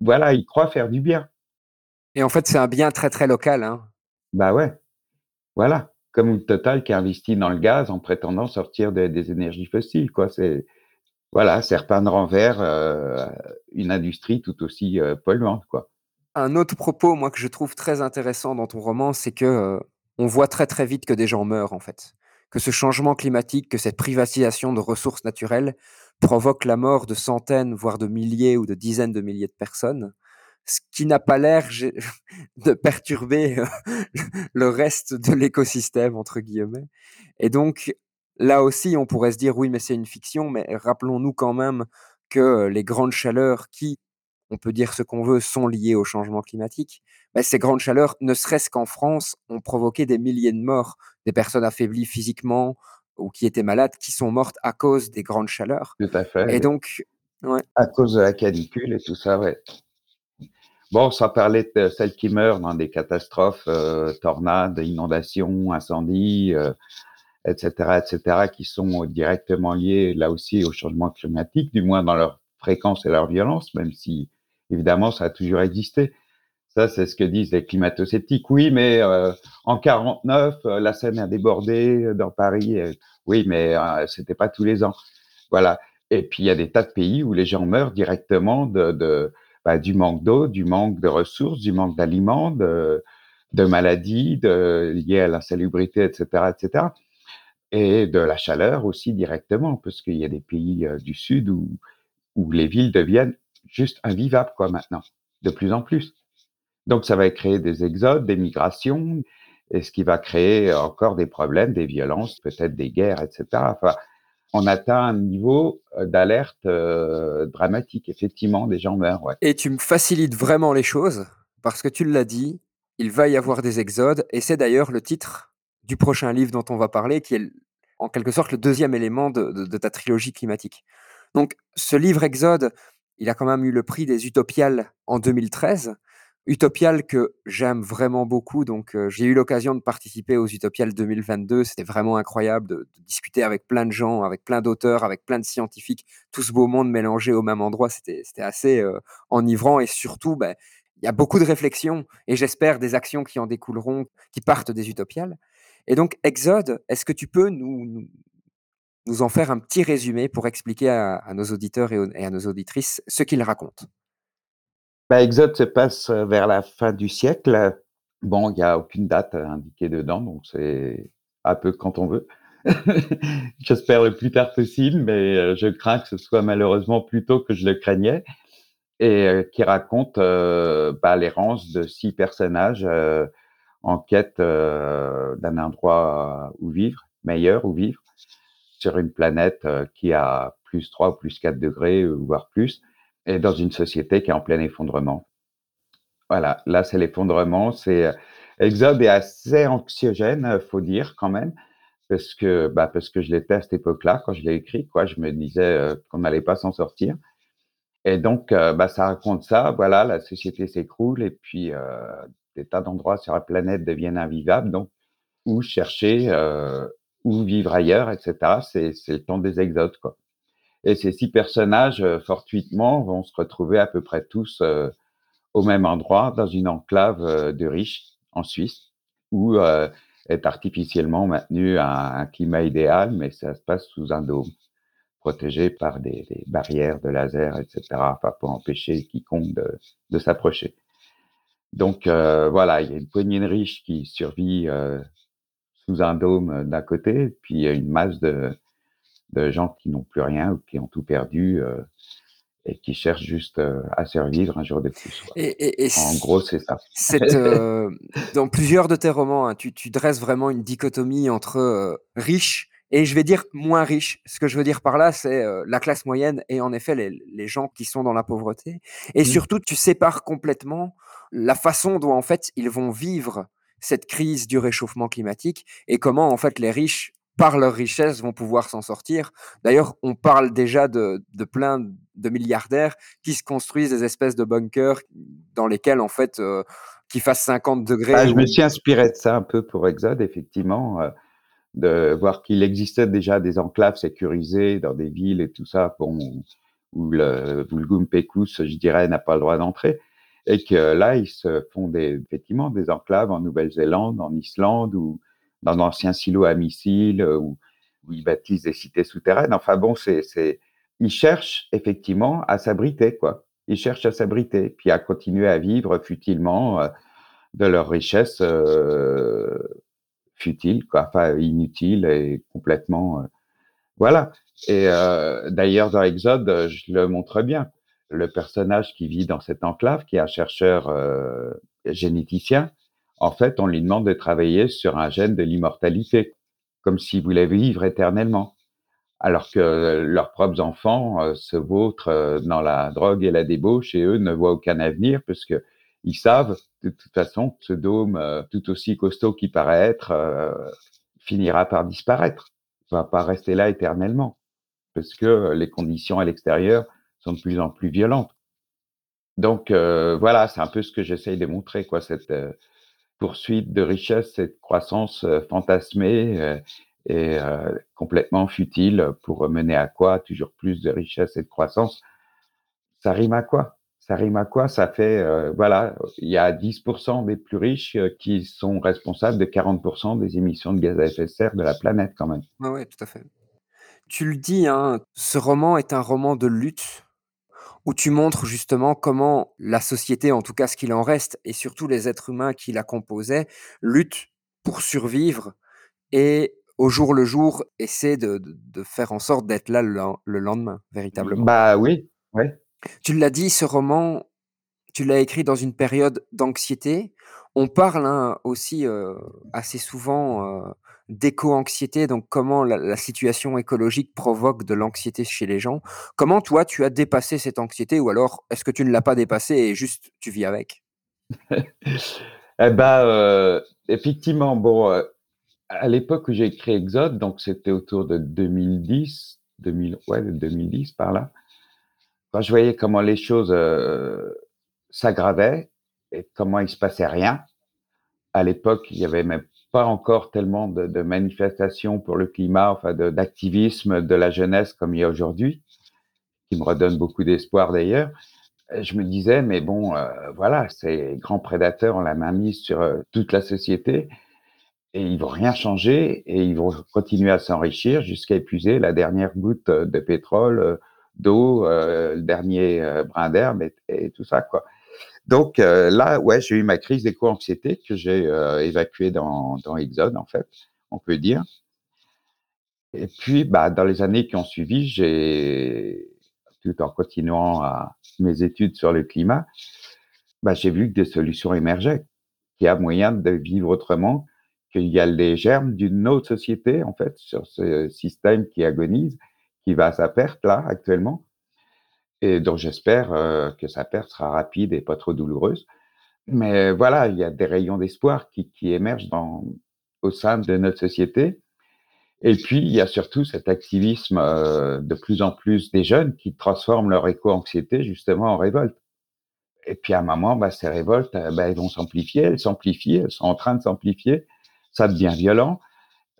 voilà, il croit faire du bien. Et en fait, c'est un bien très très local. Hein. Bah ouais. Voilà, comme Total qui investit dans le gaz en prétendant sortir de, des énergies fossiles, quoi. C'est voilà, c'est repeindre en vert euh, une industrie tout aussi euh, polluante, quoi. Un autre propos, moi, que je trouve très intéressant dans ton roman, c'est que euh, on voit très très vite que des gens meurent, en fait. Que ce changement climatique, que cette privatisation de ressources naturelles provoque la mort de centaines, voire de milliers ou de dizaines de milliers de personnes ce qui n'a pas l'air [laughs] de perturber [laughs] le reste de l'écosystème, entre guillemets. Et donc, là aussi, on pourrait se dire, oui, mais c'est une fiction, mais rappelons-nous quand même que les grandes chaleurs qui, on peut dire ce qu'on veut, sont liées au changement climatique, mais ces grandes chaleurs, ne serait-ce qu'en France, ont provoqué des milliers de morts, des personnes affaiblies physiquement ou qui étaient malades, qui sont mortes à cause des grandes chaleurs. Tout à fait. Et donc, ouais. À cause de la canicule et tout ça, ouais. Bon, ça parlait de celles qui meurent dans des catastrophes, euh, tornades, inondations, incendies, euh, etc., etc., qui sont directement liées là aussi au changement climatique, du moins dans leur fréquence et leur violence, même si évidemment ça a toujours existé. Ça, c'est ce que disent les climato-sceptiques. Oui, mais euh, en 49, euh, la Seine a débordé dans Paris. oui, mais euh, c'était pas tous les ans. Voilà. Et puis il y a des tas de pays où les gens meurent directement de, bah, du manque d'eau, du manque de ressources, du manque d'aliments, de, maladies liées à l'insalubrité, etc., etc. Et de la chaleur aussi directement, parce qu'il y a des pays euh, du Sud où, où les villes deviennent juste invivables, quoi, maintenant, de plus en plus. Donc, ça va créer des exodes, des migrations, et ce qui va créer encore des problèmes, des violences, peut-être des guerres, etc. Enfin, on atteint un niveau euh, d'alerte euh, dramatique. Effectivement, des gens meurent. Et tu me facilites vraiment les choses parce que tu l'as dit, il va y avoir des exodes et c'est d'ailleurs le titre du prochain livre dont on va parler qui est en quelque sorte le deuxième élément de ta trilogie climatique. Donc ce livre Exode, il a quand même eu le prix des Utopiales en 2013 Utopial que j'aime vraiment beaucoup. Donc, euh, j'ai eu l'occasion de participer aux Utopiales 2022. C'était vraiment incroyable de, discuter avec plein de gens, avec plein d'auteurs, avec plein de scientifiques, tout ce beau monde mélangé au même endroit. C'était assez euh, enivrant et surtout, ben, il y a beaucoup de réflexions et j'espère des actions qui en découleront, qui partent des Utopiales. Et donc, Exode, est-ce que tu peux nous, nous en faire un petit résumé pour expliquer à, nos auditeurs et, à nos auditrices ce qu'il raconte. Bah, Exode se passe euh, vers la fin du siècle. Bon, il n'y a aucune date indiquée dedans, donc c'est un peu quand on veut. [laughs] J'espère le plus tard possible, mais euh, je crains que ce soit malheureusement plus tôt que je le craignais. Et euh, qui raconte bah, l'errance de six personnages en quête d'un endroit où vivre, meilleur où vivre, sur une planète euh, qui a plus 3 ou plus 4 degrés, euh, voire plus, et dans une société qui est en plein effondrement. Voilà, là c'est l'effondrement. C'est euh, Exode est assez anxiogène, faut dire quand même, parce que bah, parce que je l'étais à cette époque-là quand je l'ai écrit. Quoi, je me disais qu'on n'allait pas s'en sortir. Et donc, bah, ça raconte ça. Voilà, la société s'écroule et puis des tas d'endroits sur la planète deviennent invivables. Donc, où chercher, où vivre ailleurs, etc. C'est le temps des exodes, quoi. Et ces six personnages, euh, fortuitement, vont se retrouver à peu près tous euh, au même endroit, dans une enclave euh, de riches en Suisse, où euh, est artificiellement maintenu un, un climat idéal, mais ça se passe sous un dôme, protégé par des, des barrières de laser, etc., enfin, pour empêcher quiconque de, de s'approcher. Donc euh, voilà, il y a une poignée de riches qui survit sous un dôme euh, d'un côté, puis il y a une masse de, de gens qui n'ont plus rien ou qui ont tout perdu euh, et qui cherchent juste euh, à survivre un jour de plus. Et, et- et En gros, c'est ça. [laughs] euh, dans plusieurs de tes romans, hein, tu, tu dresses vraiment une dichotomie entre riches et je vais dire moins riches. Ce que je veux dire par là, c'est la classe moyenne et en effet les, les gens qui sont dans la pauvreté. Et Mm. surtout, tu sépares complètement la façon dont en fait ils vont vivre cette crise du réchauffement climatique et comment en fait les riches, par leur richesse, vont pouvoir s'en sortir. D'ailleurs, on parle déjà de, de plein de milliardaires qui se construisent des espèces de bunkers dans lesquels en fait euh, qui fassent 50 degrés. Ah, je me suis inspiré de ça un peu pour Exode, effectivement, euh, de voir qu'il existait déjà des enclaves sécurisées dans des villes et tout ça, bon, où le Vulgum Pecus, je dirais, n'a pas le droit d'entrer. Et que là, ils se font des, effectivement des enclaves en Nouvelle-Zélande, en Islande, ou dans d'anciens silos à missiles, euh, où, où ils bâtissent des cités souterraines. Enfin bon, c'est, c'est, ils cherchent effectivement à s'abriter, quoi. Ils cherchent à s'abriter, puis à continuer à vivre futilement euh, de leur richesse euh, futile, quoi, enfin inutile et complètement. euh, voilà. Et euh, d'ailleurs, dans Exode, euh, je le montre bien. Le personnage qui vit dans cette enclave, qui est un chercheur euh, généticien, en fait, on lui demande de travailler sur un gène de l'immortalité, comme s'il voulait vivre éternellement. Alors que leurs propres enfants euh, se vautrent euh, dans la drogue et la débauche et eux ne voient aucun avenir parce que ils savent de toute façon que ce dôme, euh, tout aussi costaud qu'il paraît être, euh, finira par disparaître. Il va pas rester là éternellement parce que euh, les conditions à l'extérieur sont de plus en plus violentes. Donc euh, voilà, c'est un peu ce que j'essaye de montrer, quoi, cette euh, poursuite de richesse, cette croissance euh, fantasmée et complètement futile pour mener à quoi? Toujours plus de richesse et de croissance. Ça rime à quoi? Ça rime à quoi? Ça fait, voilà, il y a 10% des plus riches qui sont responsables de 40% des émissions de gaz à effet de serre de la planète quand même. Ouais, ouais, tout à fait. Tu le dis, hein, ce roman est un roman de lutte où tu montres justement comment la société, en tout cas ce qu'il en reste, et surtout les êtres humains qui la composaient, luttent pour survivre et au jour le jour essaient de, de- de faire en sorte d'être là le lendemain, véritablement. Bah oui, ouais. Tu l'as dit, ce roman, tu l'as écrit dans une période d'anxiété. On parle hein, aussi euh, assez souvent euh, d'éco-anxiété, donc comment la, situation écologique provoque de l'anxiété chez les gens. Comment toi, tu as dépassé cette anxiété ou alors est-ce que tu ne l'as pas dépassée et juste tu vis avec? Eh ben, euh, effectivement, bon, euh, à l'époque où j'ai écrit Exode, donc c'était autour de 2010, 2000, ouais, de 2010 par là. Quand je voyais comment les choses euh, s'aggravaient et comment il se passait rien, à l'époque, il y avait même pas encore tellement de, de manifestations pour le climat, enfin d'activisme de, la jeunesse comme il y a aujourd'hui, qui me redonne beaucoup d'espoir d'ailleurs. Euh, Je me disais, mais bon, euh, voilà, ces grands prédateurs ont la main mise sur euh, toute la société. et ils vont rien changer et ils vont continuer à s'enrichir jusqu'à épuiser la dernière goutte de pétrole, d'eau, le dernier brin d'herbe et, tout ça, quoi. Donc là, ouais, j'ai eu ma crise d'éco-anxiété que j'ai évacuée dans, dans Exode, en fait, on peut dire. Et puis, bah, dans les années qui ont suivi, j'ai, tout en continuant à mes études sur le climat, bah, j'ai vu que des solutions émergeaient, qu'il y a moyen de vivre autrement, qu'il y a les germes d'une autre société, en fait, sur ce système qui agonise, qui va à sa perte, là, actuellement, et dont j'espère euh, que sa perte sera rapide et pas trop douloureuse. Mais voilà, il y a des rayons d'espoir qui, émergent dans, au sein de notre société. Et puis, il y a surtout cet activisme euh, de plus en plus des jeunes qui transforment leur éco-anxiété justement en révolte. Et puis à un moment, bah, ces révoltes, euh, bah, elles vont s'amplifier, elles s'amplifient, elles sont en train de s'amplifier, ça devient violent,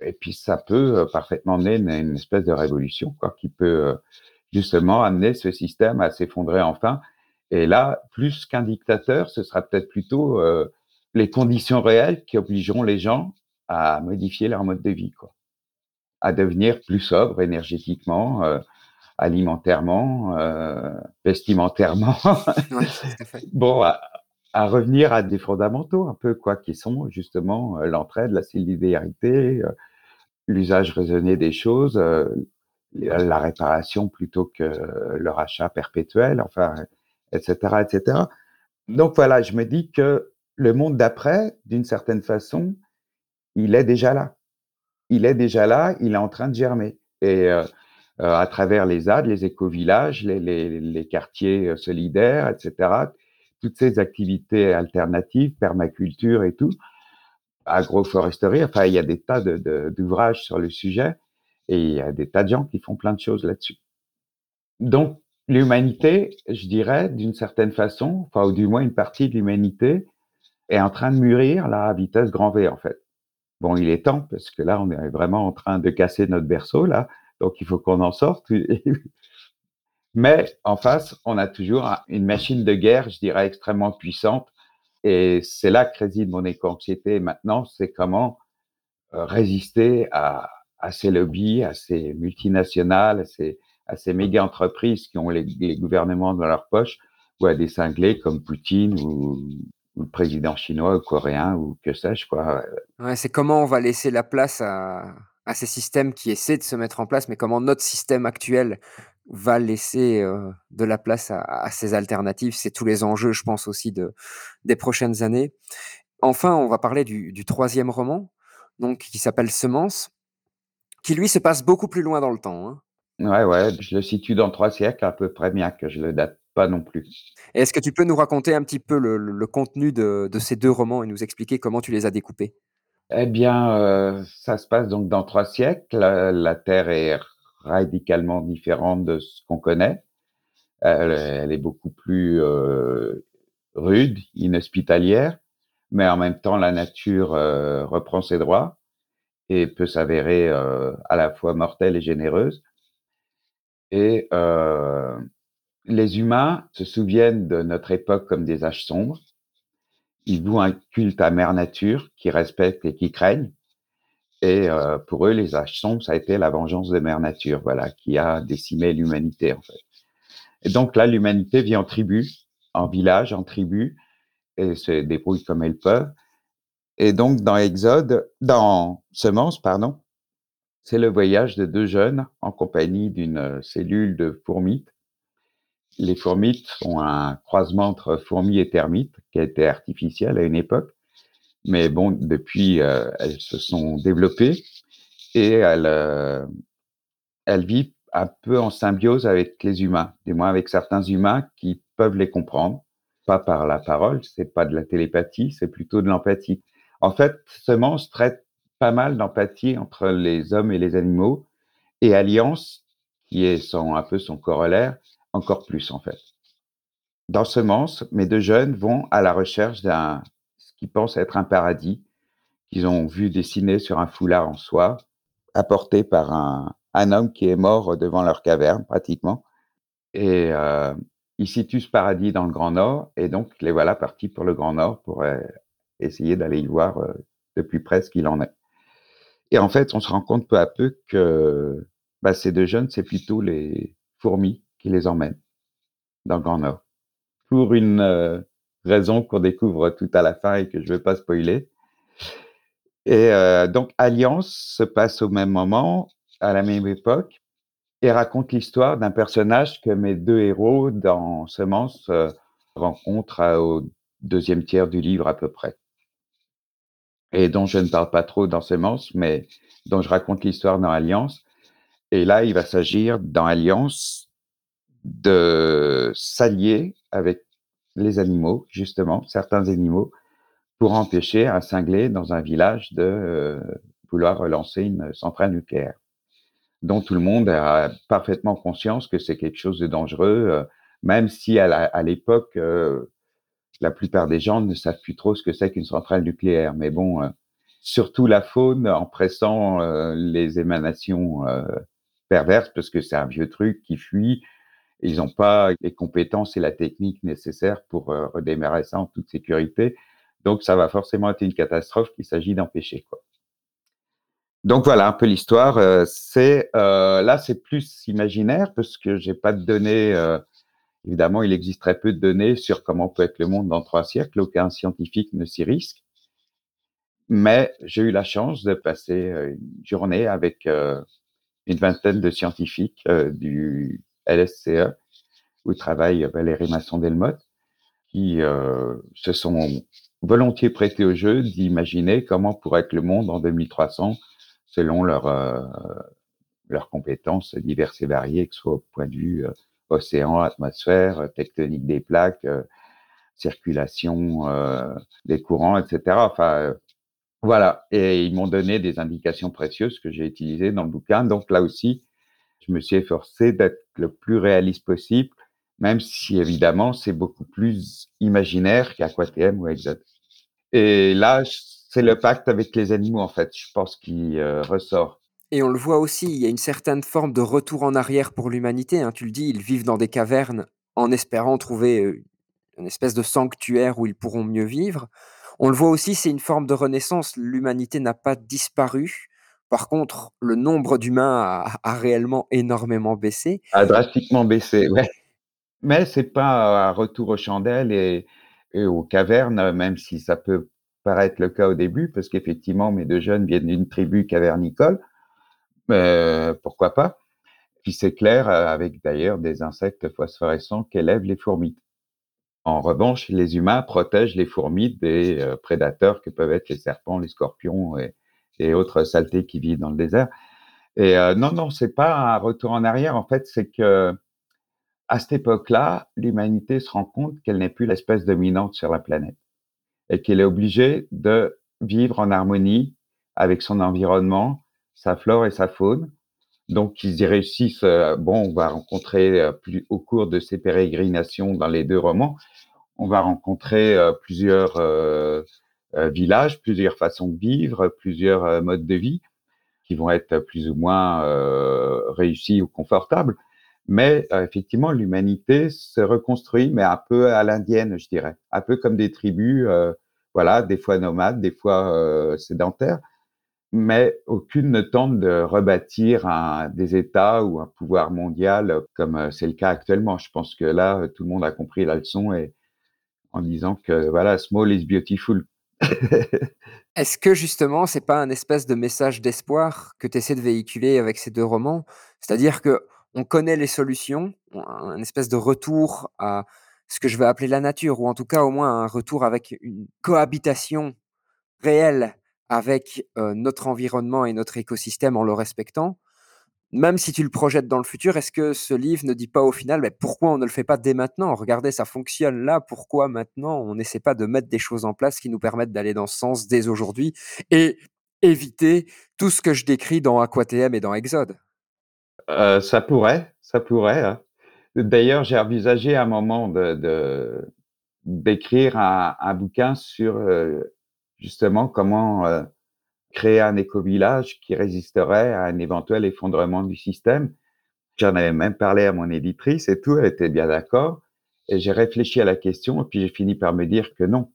et puis ça peut parfaitement mener une, une, espèce de révolution, quoi, qui peut justement amener ce système à s'effondrer enfin. Et là, plus qu'un dictateur, ce sera peut-être plutôt les conditions réelles qui obligeront les gens à modifier leur mode de vie, quoi à devenir plus sobre énergétiquement, euh, alimentairement, euh, vestimentairement. bon, à, revenir à des fondamentaux un peu quoi, qui sont justement euh, l'entraide, la solidarité, l'usage raisonné des choses, la réparation plutôt que le rachat perpétuel, enfin, etc., etc. Donc voilà, je me dis que le monde d'après, d'une certaine façon, il est déjà là il est déjà là, il est en train de germer. Et euh, euh, à travers les ZAD, les éco-villages, les, quartiers euh, solidaires, etc., toutes ces activités alternatives, permaculture et tout, agroforesterie, enfin, il y a des tas d'ouvrages sur le sujet et il y a des tas de gens qui font plein de choses là-dessus. Donc, l'humanité, je dirais, d'une certaine façon, enfin, ou du moins une partie de l'humanité, est en train de mûrir là, à vitesse grand V, en fait. Bon, il est temps parce que là, on est vraiment en train de casser notre berceau, là. Donc, il faut qu'on en sorte. [laughs] Mais en face, on a toujours une machine de guerre, je dirais, extrêmement puissante. Et c'est là que réside mon éco-anxiété maintenant, c'est comment euh, résister à, ces lobbies, à ces multinationales, à ces, à méga-entreprises qui ont les, gouvernements dans leur poche, ou à des cinglés comme Poutine ou, le président chinois ou coréen ou que sais-je quoi. Ouais, c'est comment on va laisser la place à, à, ces systèmes qui essaient de se mettre en place, mais comment notre système actuel va laisser euh, de la place à, à ces alternatives. C'est tous les enjeux, je pense aussi de, des prochaines années. Enfin, on va parler du, du troisième roman, donc qui s'appelle Semence, qui lui se passe beaucoup plus loin dans le temps. Hein. Ouais, ouais, je le situe dans trois siècles à peu près, bien que je le date pas non plus. Est-ce que tu peux nous raconter un petit peu le, contenu de, ces deux romans et nous expliquer comment tu les as découpés? Eh bien, euh, ça se passe donc dans trois siècles. La, Terre est radicalement différente de ce qu'on connaît. Elle, est beaucoup plus euh, rude, inhospitalière, mais en même temps, la nature euh, reprend ses droits et peut s'avérer à la fois mortelle et généreuse. Et les humains se souviennent de notre époque comme des âges sombres. Ils vouent un culte à Mère Nature qui respecte et qui craignent. Et euh, pour eux, les âges sombres, ça a été la vengeance de Mère Nature, voilà, qui a décimé l'humanité. Et donc là, l'humanité vit en tribu, en village, en tribu, et se débrouille comme elle peut. Et donc dans Exode, dans Semence, pardon, c'est le voyage de deux jeunes en compagnie d'une cellule de fourmis les fourmites sont un croisement entre fourmis et termites qui a été artificiel à une époque. Mais bon, depuis, euh, elles se sont développées et elles, euh, elles vivent un peu en symbiose avec les humains, du moins avec certains humains qui peuvent les comprendre, pas par la parole, c'est pas de la télépathie, c'est plutôt de l'empathie. En fait, Semence traite pas mal d'empathie entre les hommes et les animaux et Alliance, qui est son, un peu son corollaire, encore plus en fait. Dans Semence, mes deux jeunes vont à la recherche d'un ce qu'ils pensent être un paradis qu'ils ont vu dessiné sur un foulard en soie, apporté par un, un homme qui est mort devant leur caverne pratiquement. Et euh, ils situent ce paradis dans le Grand Nord, et donc les voilà partis pour le Grand Nord pour euh, essayer d'aller y voir euh, de plus près ce qu'il en est. Et en fait, on se rend compte peu à peu que bah, ces deux jeunes, c'est plutôt les fourmis qui les emmènent dans le Grand Nord. Pour une euh, raison qu'on découvre tout à la fin et que je ne vais pas spoiler. Et euh, donc, Alliance se passe au même moment, à la même époque, et raconte l'histoire d'un personnage que mes deux héros dans Semence rencontrent au deuxième tiers du livre à peu près. Et dont je ne parle pas trop dans Semence, mais dont je raconte l'histoire dans Alliance. Et là, il va s'agir dans Alliance de s'allier avec les animaux, justement, certains animaux, pour empêcher un cinglé dans un village de euh, vouloir relancer une centrale nucléaire, dont tout le monde a parfaitement conscience que c'est quelque chose de dangereux, euh, même si à l'époque, euh, la plupart des gens ne savent plus trop ce que c'est qu'une centrale nucléaire. Mais bon, surtout la faune, en pressant les émanations perverses, parce que c'est un vieux truc qui fuit, ils n'ont pas les compétences et la technique nécessaires pour redémarrer ça en toute sécurité. Donc, ça va forcément être une catastrophe qu'il s'agit d'empêcher. Quoi. Donc voilà un peu l'histoire. Euh, c'est euh, là, c'est plus imaginaire parce que j'ai pas de données. Euh, évidemment, il existe très peu de données sur comment peut être le monde dans trois siècles. Aucun scientifique ne s'y risque. Mais j'ai eu la chance de passer une journée avec une vingtaine de scientifiques du LSCE où travaille Valérie Masson-Delmotte qui se sont volontiers prêté au jeu d'imaginer comment pourrait être le monde en 2300 selon leurs euh, compétences diverses et variées, que ce soit au point de vue euh, océan, atmosphère, tectonique des plaques, euh, circulation des courants, etc. Enfin, voilà. Et ils m'ont donné des indications précieuses que j'ai utilisées dans le bouquin. Donc là aussi, je me suis efforcé d'être le plus réaliste possible, même si évidemment c'est beaucoup plus imaginaire qu'Aquatm ou Exode. Et là, c'est le pacte avec les animaux, en fait, je pense, qui euh, ressort. Et on le voit aussi, il y a une certaine forme de retour en arrière pour l'humanité. Hein. Tu le dis, ils vivent dans des cavernes en espérant trouver euh, une espèce de sanctuaire où ils pourront mieux vivre. On le voit aussi, c'est une forme de renaissance. L'humanité n'a pas disparu. Par contre, le nombre d'humains a, réellement énormément baissé. A drastiquement baissé, ouais. Mais c'est pas un retour aux chandelles et, et aux cavernes, même si ça peut paraître le cas au début, parce qu'effectivement, mes deux jeunes viennent d'une tribu cavernicole. Mais pourquoi pas? Puis c'est clair, euh, avec d'ailleurs des insectes phosphorescents qu'élèvent les fourmis. En revanche, les humains protègent les fourmis des euh, prédateurs que peuvent être les serpents, les scorpions et, autres saletés qui vivent dans le désert. Et euh, non, non, c'est pas un retour en arrière. En fait, c'est que à cette époque-là, l'humanité se rend compte qu'elle n'est plus l'espèce dominante sur la planète et qu'elle est obligée de vivre en harmonie avec son environnement, sa flore et sa faune. Donc, ils y réussissent. Euh, bon, on va rencontrer euh, plus, au cours de ces pérégrinations dans les deux romans, on va rencontrer euh, plusieurs villages, plusieurs façons de vivre, plusieurs modes de vie qui vont être plus ou moins réussis ou confortables. Mais effectivement, l'humanité se reconstruit, mais un peu à l'indienne, je dirais, un peu comme des tribus, voilà, des fois nomades, des fois sédentaires, mais aucune ne tente de rebâtir un, des États ou un pouvoir mondial comme c'est le cas actuellement. Je pense que là, tout le monde a compris la leçon et en disant que voilà, small is beautiful. [laughs] Est-ce que justement, c'est pas un espèce de message d'espoir que tu essaies de véhiculer avec ces deux romans? C'est-à-dire que on connaît les solutions, un espèce de retour à ce que je vais appeler la nature, ou en tout cas au moins un retour avec une cohabitation réelle avec notre environnement et notre écosystème en le respectant. Même si tu le projettes dans le futur, est-ce que ce livre ne dit pas au final, mais pourquoi on ne le fait pas dès maintenant? Regardez, ça fonctionne là, pourquoi maintenant on n'essaie pas de mettre des choses en place qui nous permettent d'aller dans ce sens dès aujourd'hui et éviter tout ce que je décris dans AquaTM et dans Exode? Euh, ça pourrait, ça pourrait. Hein. D'ailleurs, j'ai envisagé à un moment de, d'écrire un, bouquin sur justement comment euh, créer un éco-village qui résisterait à un éventuel effondrement du système. J'en avais même parlé à mon éditrice et tout, elle était bien d'accord. Et j'ai réfléchi à la question et puis j'ai fini par me dire que non.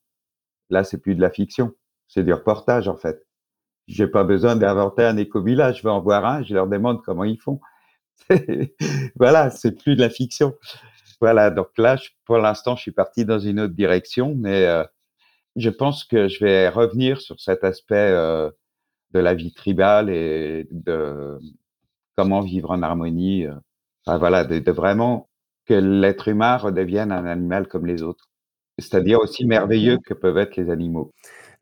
Là, c'est plus de la fiction, c'est du reportage en fait. J'ai pas besoin d'inventer un éco-village, je vais en voir un, je leur demande comment ils font. [laughs] Voilà, c'est plus de la fiction. Voilà, donc là, pour l'instant, je suis parti dans une autre direction, mais heu, je pense que je vais revenir sur cet aspect, heu, de la vie tribale et de comment vivre en harmonie, enfin voilà, de de vraiment que l'être humain redevienne un animal comme les autres. C'est-à-dire aussi merveilleux que peuvent être les animaux.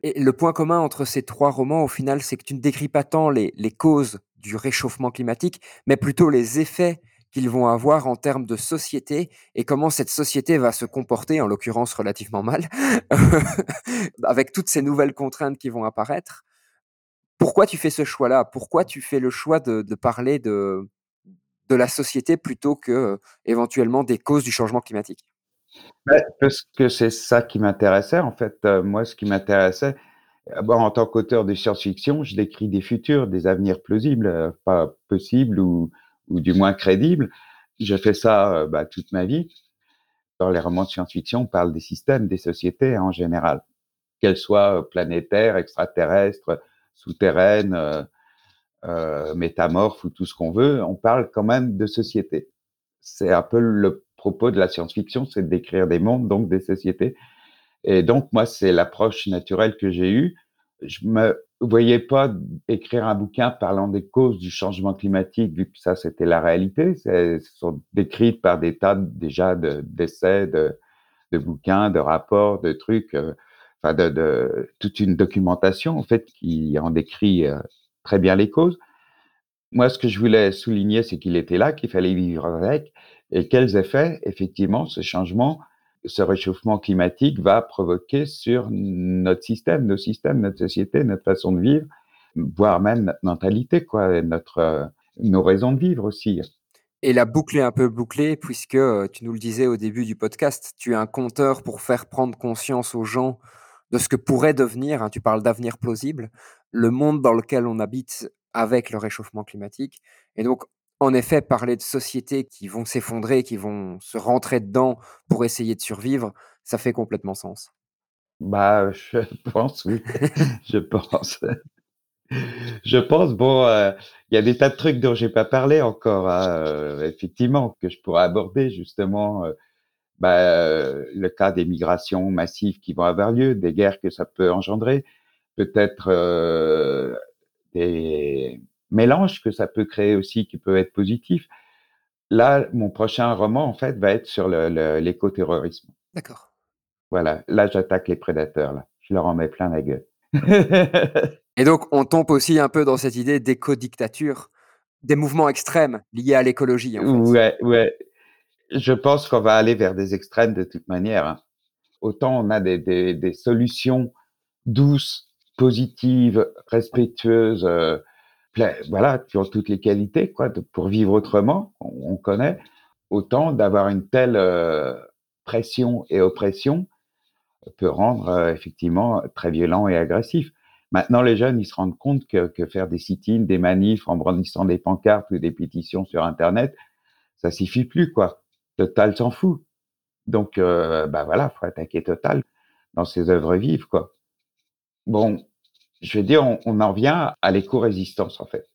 Et le point commun entre ces 3 romans, au final, c'est que tu ne décris pas tant les les causes du réchauffement climatique, mais plutôt les effets qu'ils vont avoir en termes de société et comment cette société va se comporter, en l'occurrence relativement mal, [laughs] avec toutes ces nouvelles contraintes qui vont apparaître. Pourquoi tu fais ce choix-là? Pourquoi tu fais le choix de parler de de la société plutôt que, éventuellement des causes du changement climatique? Ouais, parce que c'est ça qui m'intéressait en fait, heu, moi ce qui m'intéressait, bon en tant qu'auteur de science-fiction, je décris des futurs, des avenirs plausibles, heu, pas possibles ou ou du moins crédibles. J'ai fait ça, heu, bah, toute ma vie. Dans les romans de science-fiction, on parle des systèmes, des sociétés en général, qu'elles soient, heu, planétaires, extraterrestres, souterraines, heu heu, métamorphes ou tout ce qu'on veut, on parle quand même de société. C'est un peu le propos de la science-fiction, c'est décrire des mondes, donc des sociétés et donc moi, c'est l'approche naturelle que j'ai eue. Je me voyais pas écrire un bouquin parlant des causes du changement climatique, vu que ça, c'était la réalité. C'est ce sont décrites par des tas déjà de d'essais, de de bouquins, de rapports, de trucs, heu, enfin de de toute une documentation en fait qui en décrit, heu, très bien les causes. Moi, ce que je voulais souligner, c'est qu'il était là, qu'il fallait vivre avec et quels effets, effectivement, ce changement, ce réchauffement climatique va provoquer sur notre système, nos systèmes, notre société, notre façon de vivre, voire même notre mentalité, quoi, notre, heu, nos raisons de vivre aussi. Et la boucle est un peu bouclée puisque, heu, tu nous le disais au début du podcast, tu es un conteur pour faire prendre conscience aux gens de ce que pourrait devenir, hein, tu parles d'avenir plausible, le monde dans lequel on habite avec le réchauffement climatique et donc en effet, parler de sociétés qui vont s'effondrer, qui vont se rentrer dedans pour essayer de survivre, ça fait complètement sens. Bah, [laughs] je pense oui, [laughs] je pense. Je pense, bon, heu, il y a des tas de trucs dont j'ai pas parlé encore, heu, effectivement, que je pourrais aborder justement, heu, bah, le cas des migrations massives qui vont avoir lieu, des guerres que ça peut engendrer, peut-être, des mélanges que ça peut créer aussi qui peuvent être positifs. Là, mon prochain roman, en fait, va être sur l'écoterrorisme. D'accord. Voilà, là, j'attaque les prédateurs, là. Je leur en mets plein la gueule. [laughs] Et donc on tombe aussi un peu dans cette idée d'éco-dictature, des mouvements extrêmes liés à l'écologie, en fait. Ouais, ouais. Je pense qu'on va aller vers des extrêmes de toute manière, hein. Autant on a des des des solutions douces, positives, respectueuses, voilà, qui ont toutes les qualités quoi pour vivre autrement, on on connaît. Autant d'avoir une telle, heu, pression et oppression peut rendre, heu, effectivement très violent et agressif. Maintenant les jeunes, ils se rendent compte que que faire des sit-ins, des manifs en brandissant des pancartes ou des pétitions sur internet, ça suffit plus quoi. Total s'en fout. Donc heu, bah, voilà, faut attaquer Total dans ses œuvres vives, quoi. Bon, je veux dire, on on en revient à l'éco-résistance, en fait.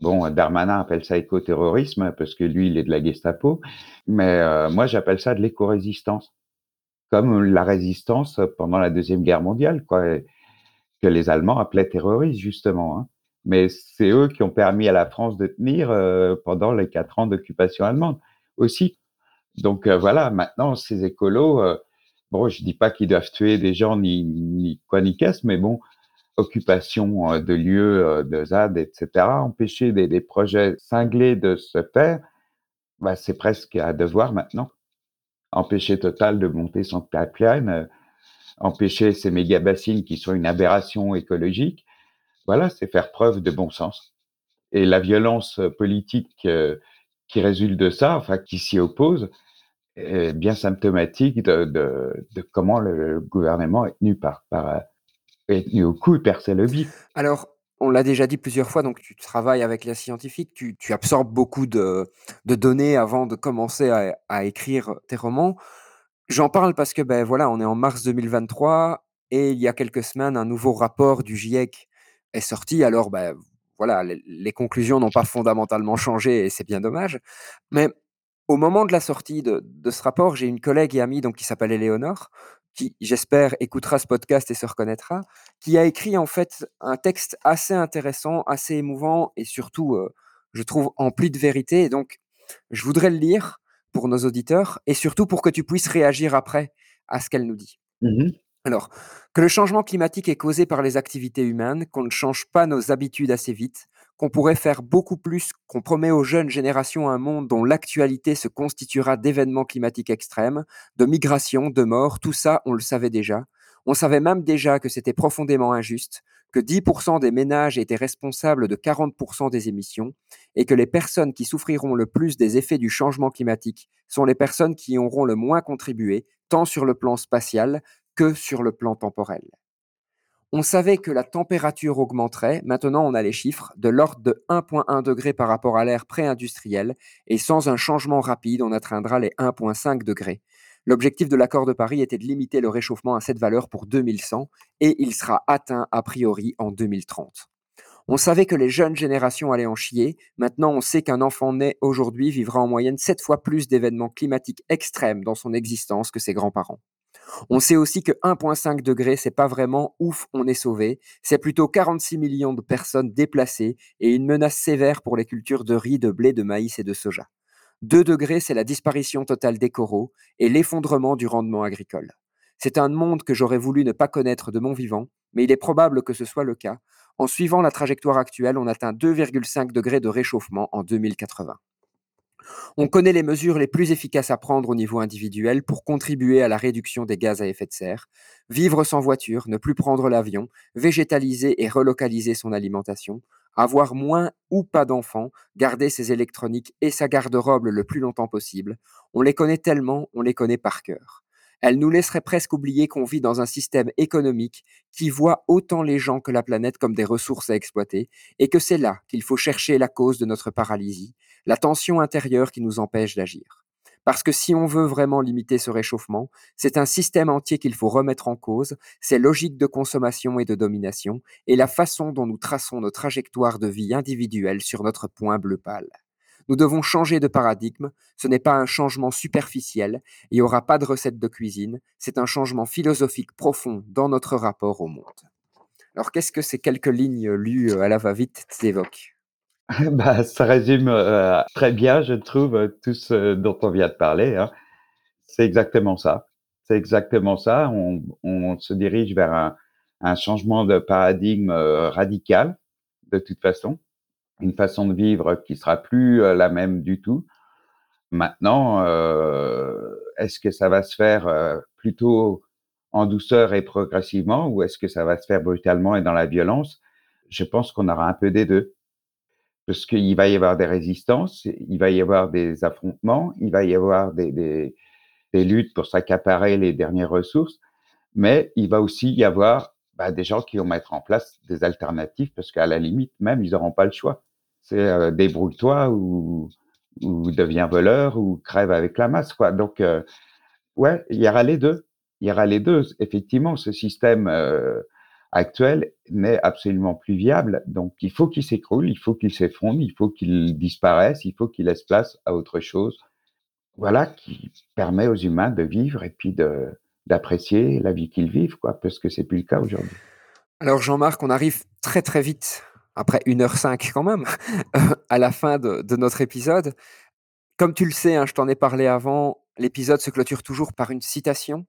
Bon, Darmanin appelle ça écoterrorisme parce que lui, il est de la Gestapo, mais heu, moi, j'appelle ça de l'éco-résistance. Comme la résistance pendant la Deuxième Guerre mondiale, quoi, que les Allemands appelaient terroristes, justement, hein. Mais c'est eux qui ont permis à la France de tenir, heu, pendant les 4 ans d'occupation allemande, aussi. Donc heu, voilà, maintenant ces écolos, heu, bon, je dis pas qu'ils doivent tuer des gens ni ni quoi ni qu'est-ce, mais bon, occupation, heu, de lieux, heu, de ZAD et cetera, empêcher des projets cinglés de se faire, bah, c'est presque un devoir maintenant. Empêcher Total de monter son pipeline, heu, empêcher ces méga bassines qui sont une aberration écologique, voilà, c'est faire preuve de bon sens et la violence, politique, qui résulte de ça, enfin qui s'y oppose, est bien symptomatique de comment le gouvernement est tenu par, heu, est tenu au cou et percé le bif. Alors, on l'a déjà dit plusieurs fois, donc tu travailles avec la scientifique, tu absorbes beaucoup de données avant de commencer à écrire tes romans. J'en parle parce que, beh, voilà, on est en mars 2023 et il y a quelques semaines, un nouveau rapport du GIEC est sorti, alors ben, voilà, les, les conclusions n'ont pas fondamentalement changé et c'est bien dommage. Mais au moment de la sortie de, de ce rapport, j'ai une collègue et amie donc, qui s'appelle Éléonore, qui, j'espère, écoutera ce podcast et se reconnaîtra, qui a écrit en fait un texte assez intéressant, assez émouvant et surtout, euh, je trouve, empli de vérité. Et donc, je voudrais le lire pour nos auditeurs et surtout pour que tu puisses réagir après à ce qu'elle nous dit. Mmh Alors, que le changement climatique est causé par les activités humaines, qu'on ne change pas nos habitudes assez vite, qu'on pourrait faire beaucoup plus, qu'on promet aux jeunes générations un monde dont l'actualité se constituera d'événements climatiques extrêmes, de migrations, de morts, tout ça, on le savait déjà. On savait même déjà que c'était profondément injuste, que 10% des ménages étaient responsables de 40% des émissions, et que les personnes qui souffriront le plus des effets du changement climatique sont les personnes qui y auront le moins contribué, tant sur le plan spatial que sur le plan temporel. On savait que la température augmenterait, maintenant on a les chiffres, de l'ordre de 1,1 degré par rapport à l'ère pré-industrielle, et sans un changement rapide, on atteindra les 1,5 degrés. L'objectif de l'accord de Paris était de limiter le réchauffement à cette valeur pour 2100, et il sera atteint a priori en 2030. On savait que les jeunes générations allaient en chier, maintenant on sait qu'un enfant né aujourd'hui vivra en moyenne 7 fois plus d'événements climatiques extrêmes dans son existence que ses grands-parents. On sait aussi que 1,5 degré, c'est pas vraiment ouf, on est sauvé. C'est plutôt 46 millions de personnes déplacées et une menace sévère pour les cultures de riz, de blé, de maïs et de soja. 2 degrés, c'est la disparition totale des coraux et l'effondrement du rendement agricole. C'est un monde que j'aurais voulu ne pas connaître de mon vivant, mais il est probable que ce soit le cas. En suivant la trajectoire actuelle, on atteint 2,5 degrés de réchauffement en 2080. On connaît les mesures les plus efficaces à prendre au niveau individuel pour contribuer à la réduction des gaz à effet de serre. Vivre sans voiture, ne plus prendre l'avion, végétaliser et relocaliser son alimentation, avoir moins ou pas d'enfants, garder ses électroniques et sa garde-robe le plus longtemps possible. On les connaît tellement, on les connaît par cœur. Elle nous laisserait presque oublier qu'on vit dans un système économique qui voit autant les gens que la planète comme des ressources à exploiter, et que c'est là qu'il faut chercher la cause de notre paralysie, la tension intérieure qui nous empêche d'agir. Parce que si on veut vraiment limiter ce réchauffement, c'est un système entier qu'il faut remettre en cause, ses logiques de consommation et de domination, et la façon dont nous traçons nos trajectoires de vie individuelles sur notre point bleu pâle. Nous devons changer de paradigme. Ce n'est pas un changement superficiel. Il n'y aura pas de recette de cuisine. C'est un changement philosophique profond dans notre rapport au monde. Alors, qu'est-ce que ces quelques lignes lues à la va-vite t'évoquent? [laughs] Bah, ça résume euh, très bien, je trouve, tout ce dont on vient de parler. Hein. C'est exactement ça. C'est exactement ça. On, se dirige vers un, changement de paradigme euh, radical, de toute façon une façon de vivre qui sera plus la même du tout. Maintenant, euh, est-ce que ça va se faire plutôt en douceur et progressivement ou est-ce que ça va se faire brutalement et dans la violence? Je pense qu'on aura un peu des deux. Parce qu'il va y avoir des résistances, il va y avoir des affrontements, il va y avoir des, des, des luttes pour s'accaparer les dernières ressources, mais il va aussi y avoir bah, des gens qui vont mettre en place des alternatives parce qu'à la limite, même, ils n'auront pas le choix c'est débrouille-toi ou, ou deviens voleur ou crève avec la masse, quoi. Donc, euh, ouais, il y aura les deux. Il y aura les deux. Effectivement, ce système actuel n'est absolument plus viable. Donc, il faut qu'il s'écroule, il faut qu'il s'effondre, il faut qu'il disparaisse, il faut qu'il laisse place à autre chose. Voilà, qui permet aux humains de vivre et puis d'apprécier la vie qu'ils vivent, quoi, parce que c'est plus le cas aujourd'hui. Alors Jean-Marc, on arrive très très vite après 1h05 quand même, à la fin de, de, notre épisode. Comme tu le sais, hein, je t'en ai parlé avant, l'épisode se clôture toujours par une citation.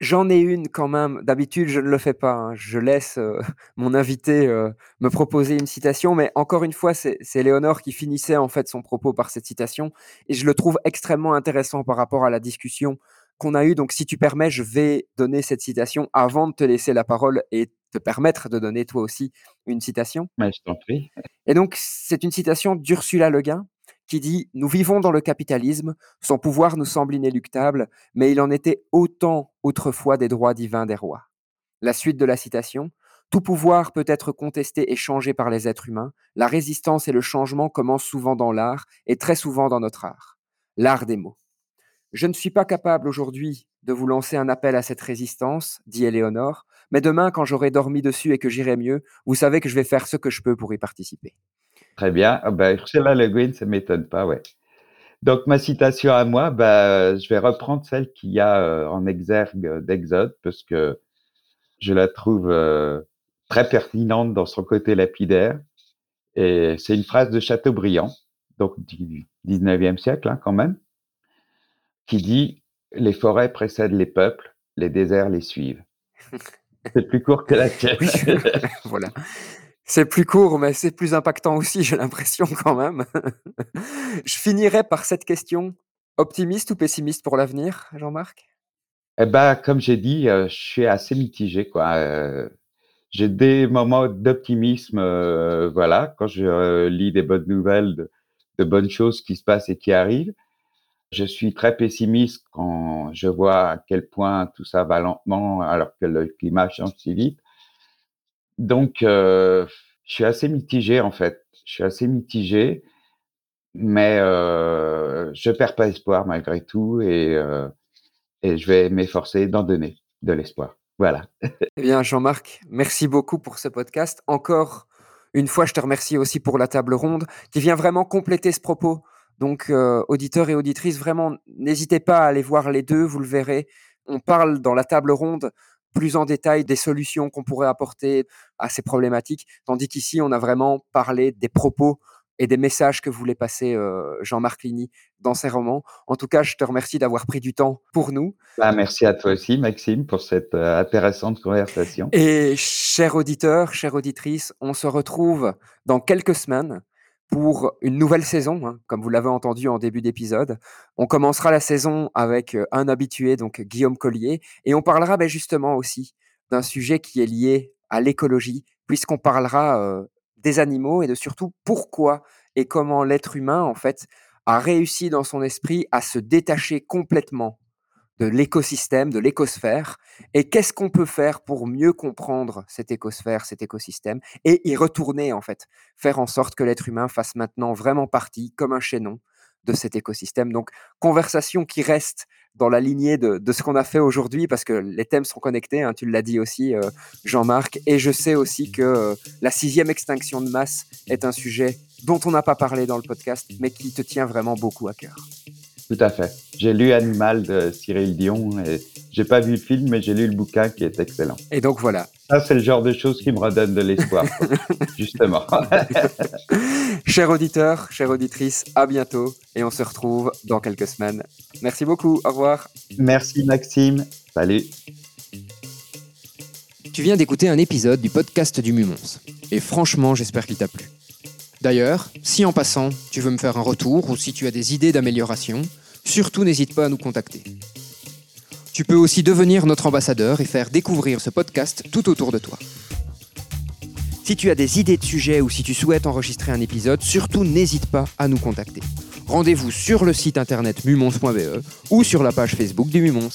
J'en ai une quand même. D'habitude, je ne le fais pas. Hein. Je laisse euh, [laughs] mon invité euh, me proposer une citation, mais encore une fois, c'est Léonore qui finissait en fait son propos par cette citation, et je le trouve extrêmement intéressant par rapport à la discussion qu'on a eue. Donc, si tu permets, je vais donner cette citation avant de te laisser la parole et te permettre de donner toi aussi une citation. Mais je t'en prie. Et donc, c'est une citation d'Ursula Le Guin qui dit Nous vivons dans le capitalisme, son pouvoir nous semble inéluctable, mais il en était autant autrefois des droits divins des rois. La suite de la citation Tout pouvoir peut être contesté et changé par les êtres humains. La résistance et le changement commencent souvent dans l'art et très souvent dans notre art. L'art des mots. Je ne suis pas capable aujourd'hui de vous lancer un appel à cette résistance, dit Éléonore, mais demain, quand j'aurai dormi dessus et que j'irai mieux, vous savez que je vais faire ce que je peux pour y participer. Très bien. Ah ben, Ursula Le Guin, ça m'étonne pas, ouais. Donc, ma citation à moi, bah, je vais reprendre celle qu'il y a euh, en exergue d'Exode, parce que je la trouve euh, très pertinente dans son côté lapidaire. Et c'est une phrase de Chateaubriand, donc du 19e siècle hein, quand même, qui dit Les forêts précèdent les peuples, les déserts les suivent. C'est plus court que la [laughs] tienne. [laughs] voilà. C'est plus court, mais c'est plus impactant aussi, j'ai l'impression quand même. [laughs] Je finirai par cette question. Optimiste ou pessimiste pour l'avenir, Jean-Marc? Eh ben, comme j'ai dit, euh, je suis assez mitigé, quoi. Euh, j'ai des moments d'optimisme, euh, voilà, quand je lis des bonnes nouvelles, de, de bonnes choses qui se passent et qui arrivent. Je suis très pessimiste quand je vois à quel point tout ça va lentement alors que le climat change si vite. Donc, euh, je suis assez mitigé en fait. Je suis assez mitigé, mais euh, je perds pas espoir malgré tout et, euh, et je vais m'efforcer d'en donner de l'espoir. Voilà. eh bien, Jean-Marc, merci beaucoup pour ce podcast. Encore une fois, je te remercie aussi pour la table ronde qui vient vraiment compléter ce propos. Donc, euh, auditeurs et auditrices, vraiment, n'hésitez pas à aller voir les deux, vous le verrez. On parle dans la table ronde plus en détail des solutions qu'on pourrait apporter à ces problématiques, tandis qu'ici, on a vraiment parlé des propos et des messages que voulait passer euh, Jean-Marc Ligny dans ses romans. En tout cas, je te remercie d'avoir pris du temps pour nous. Bah, merci à toi aussi, Maxime, pour cette euh, intéressante conversation. Et chers auditeurs, chères auditrices, on se retrouve dans quelques semaines pour une nouvelle saison, hein, comme vous l'avez entendu en début d'épisode. On commencera la saison avec euh, un habitué, donc Guillaume Collier, et on parlera ben, justement aussi d'un sujet qui est lié à l'écologie, puisqu'on parlera euh, des animaux et de surtout pourquoi et comment l'être humain, en fait, a réussi dans son esprit à se détacher complètement de l'écosystème, de l'écosphère, et qu'est-ce qu'on peut faire pour mieux comprendre cette écosphère, cet écosystème, et y retourner en fait, faire en sorte que l'être humain fasse maintenant vraiment partie, comme un chaînon, de cet écosystème. Donc, conversation qui reste dans la lignée de, ce qu'on a fait aujourd'hui, parce que les thèmes sont connectés, hein, tu l'as dit aussi, euh, Jean-Marc, et je sais aussi que euh, la sixième extinction de masse est un sujet dont on n'a pas parlé dans le podcast, mais qui te tient vraiment beaucoup à cœur. Tout à fait. J'ai lu Animal de Cyril Dion et j'ai pas vu le film, mais j'ai lu le bouquin qui est excellent. Et donc voilà. Ça, c'est le genre de choses qui me redonnent de l'espoir, [laughs] justement. [laughs] chers auditeurs, chères auditrices, à bientôt et on se retrouve dans quelques semaines. Merci beaucoup. Au revoir. Merci Maxime. Salut. Tu viens d'écouter un épisode du podcast du Mumons. Et franchement, j'espère qu'il t'a plu. D'ailleurs, si en passant, tu veux me faire un retour ou si tu as des idées d'amélioration, surtout n'hésite pas à nous contacter. Tu peux aussi devenir notre ambassadeur et faire découvrir ce podcast tout autour de toi. Si tu as des idées de sujets ou si tu souhaites enregistrer un épisode, surtout n'hésite pas à nous contacter. Rendez-vous sur le site internet mumons.be ou sur la page Facebook du Mumons.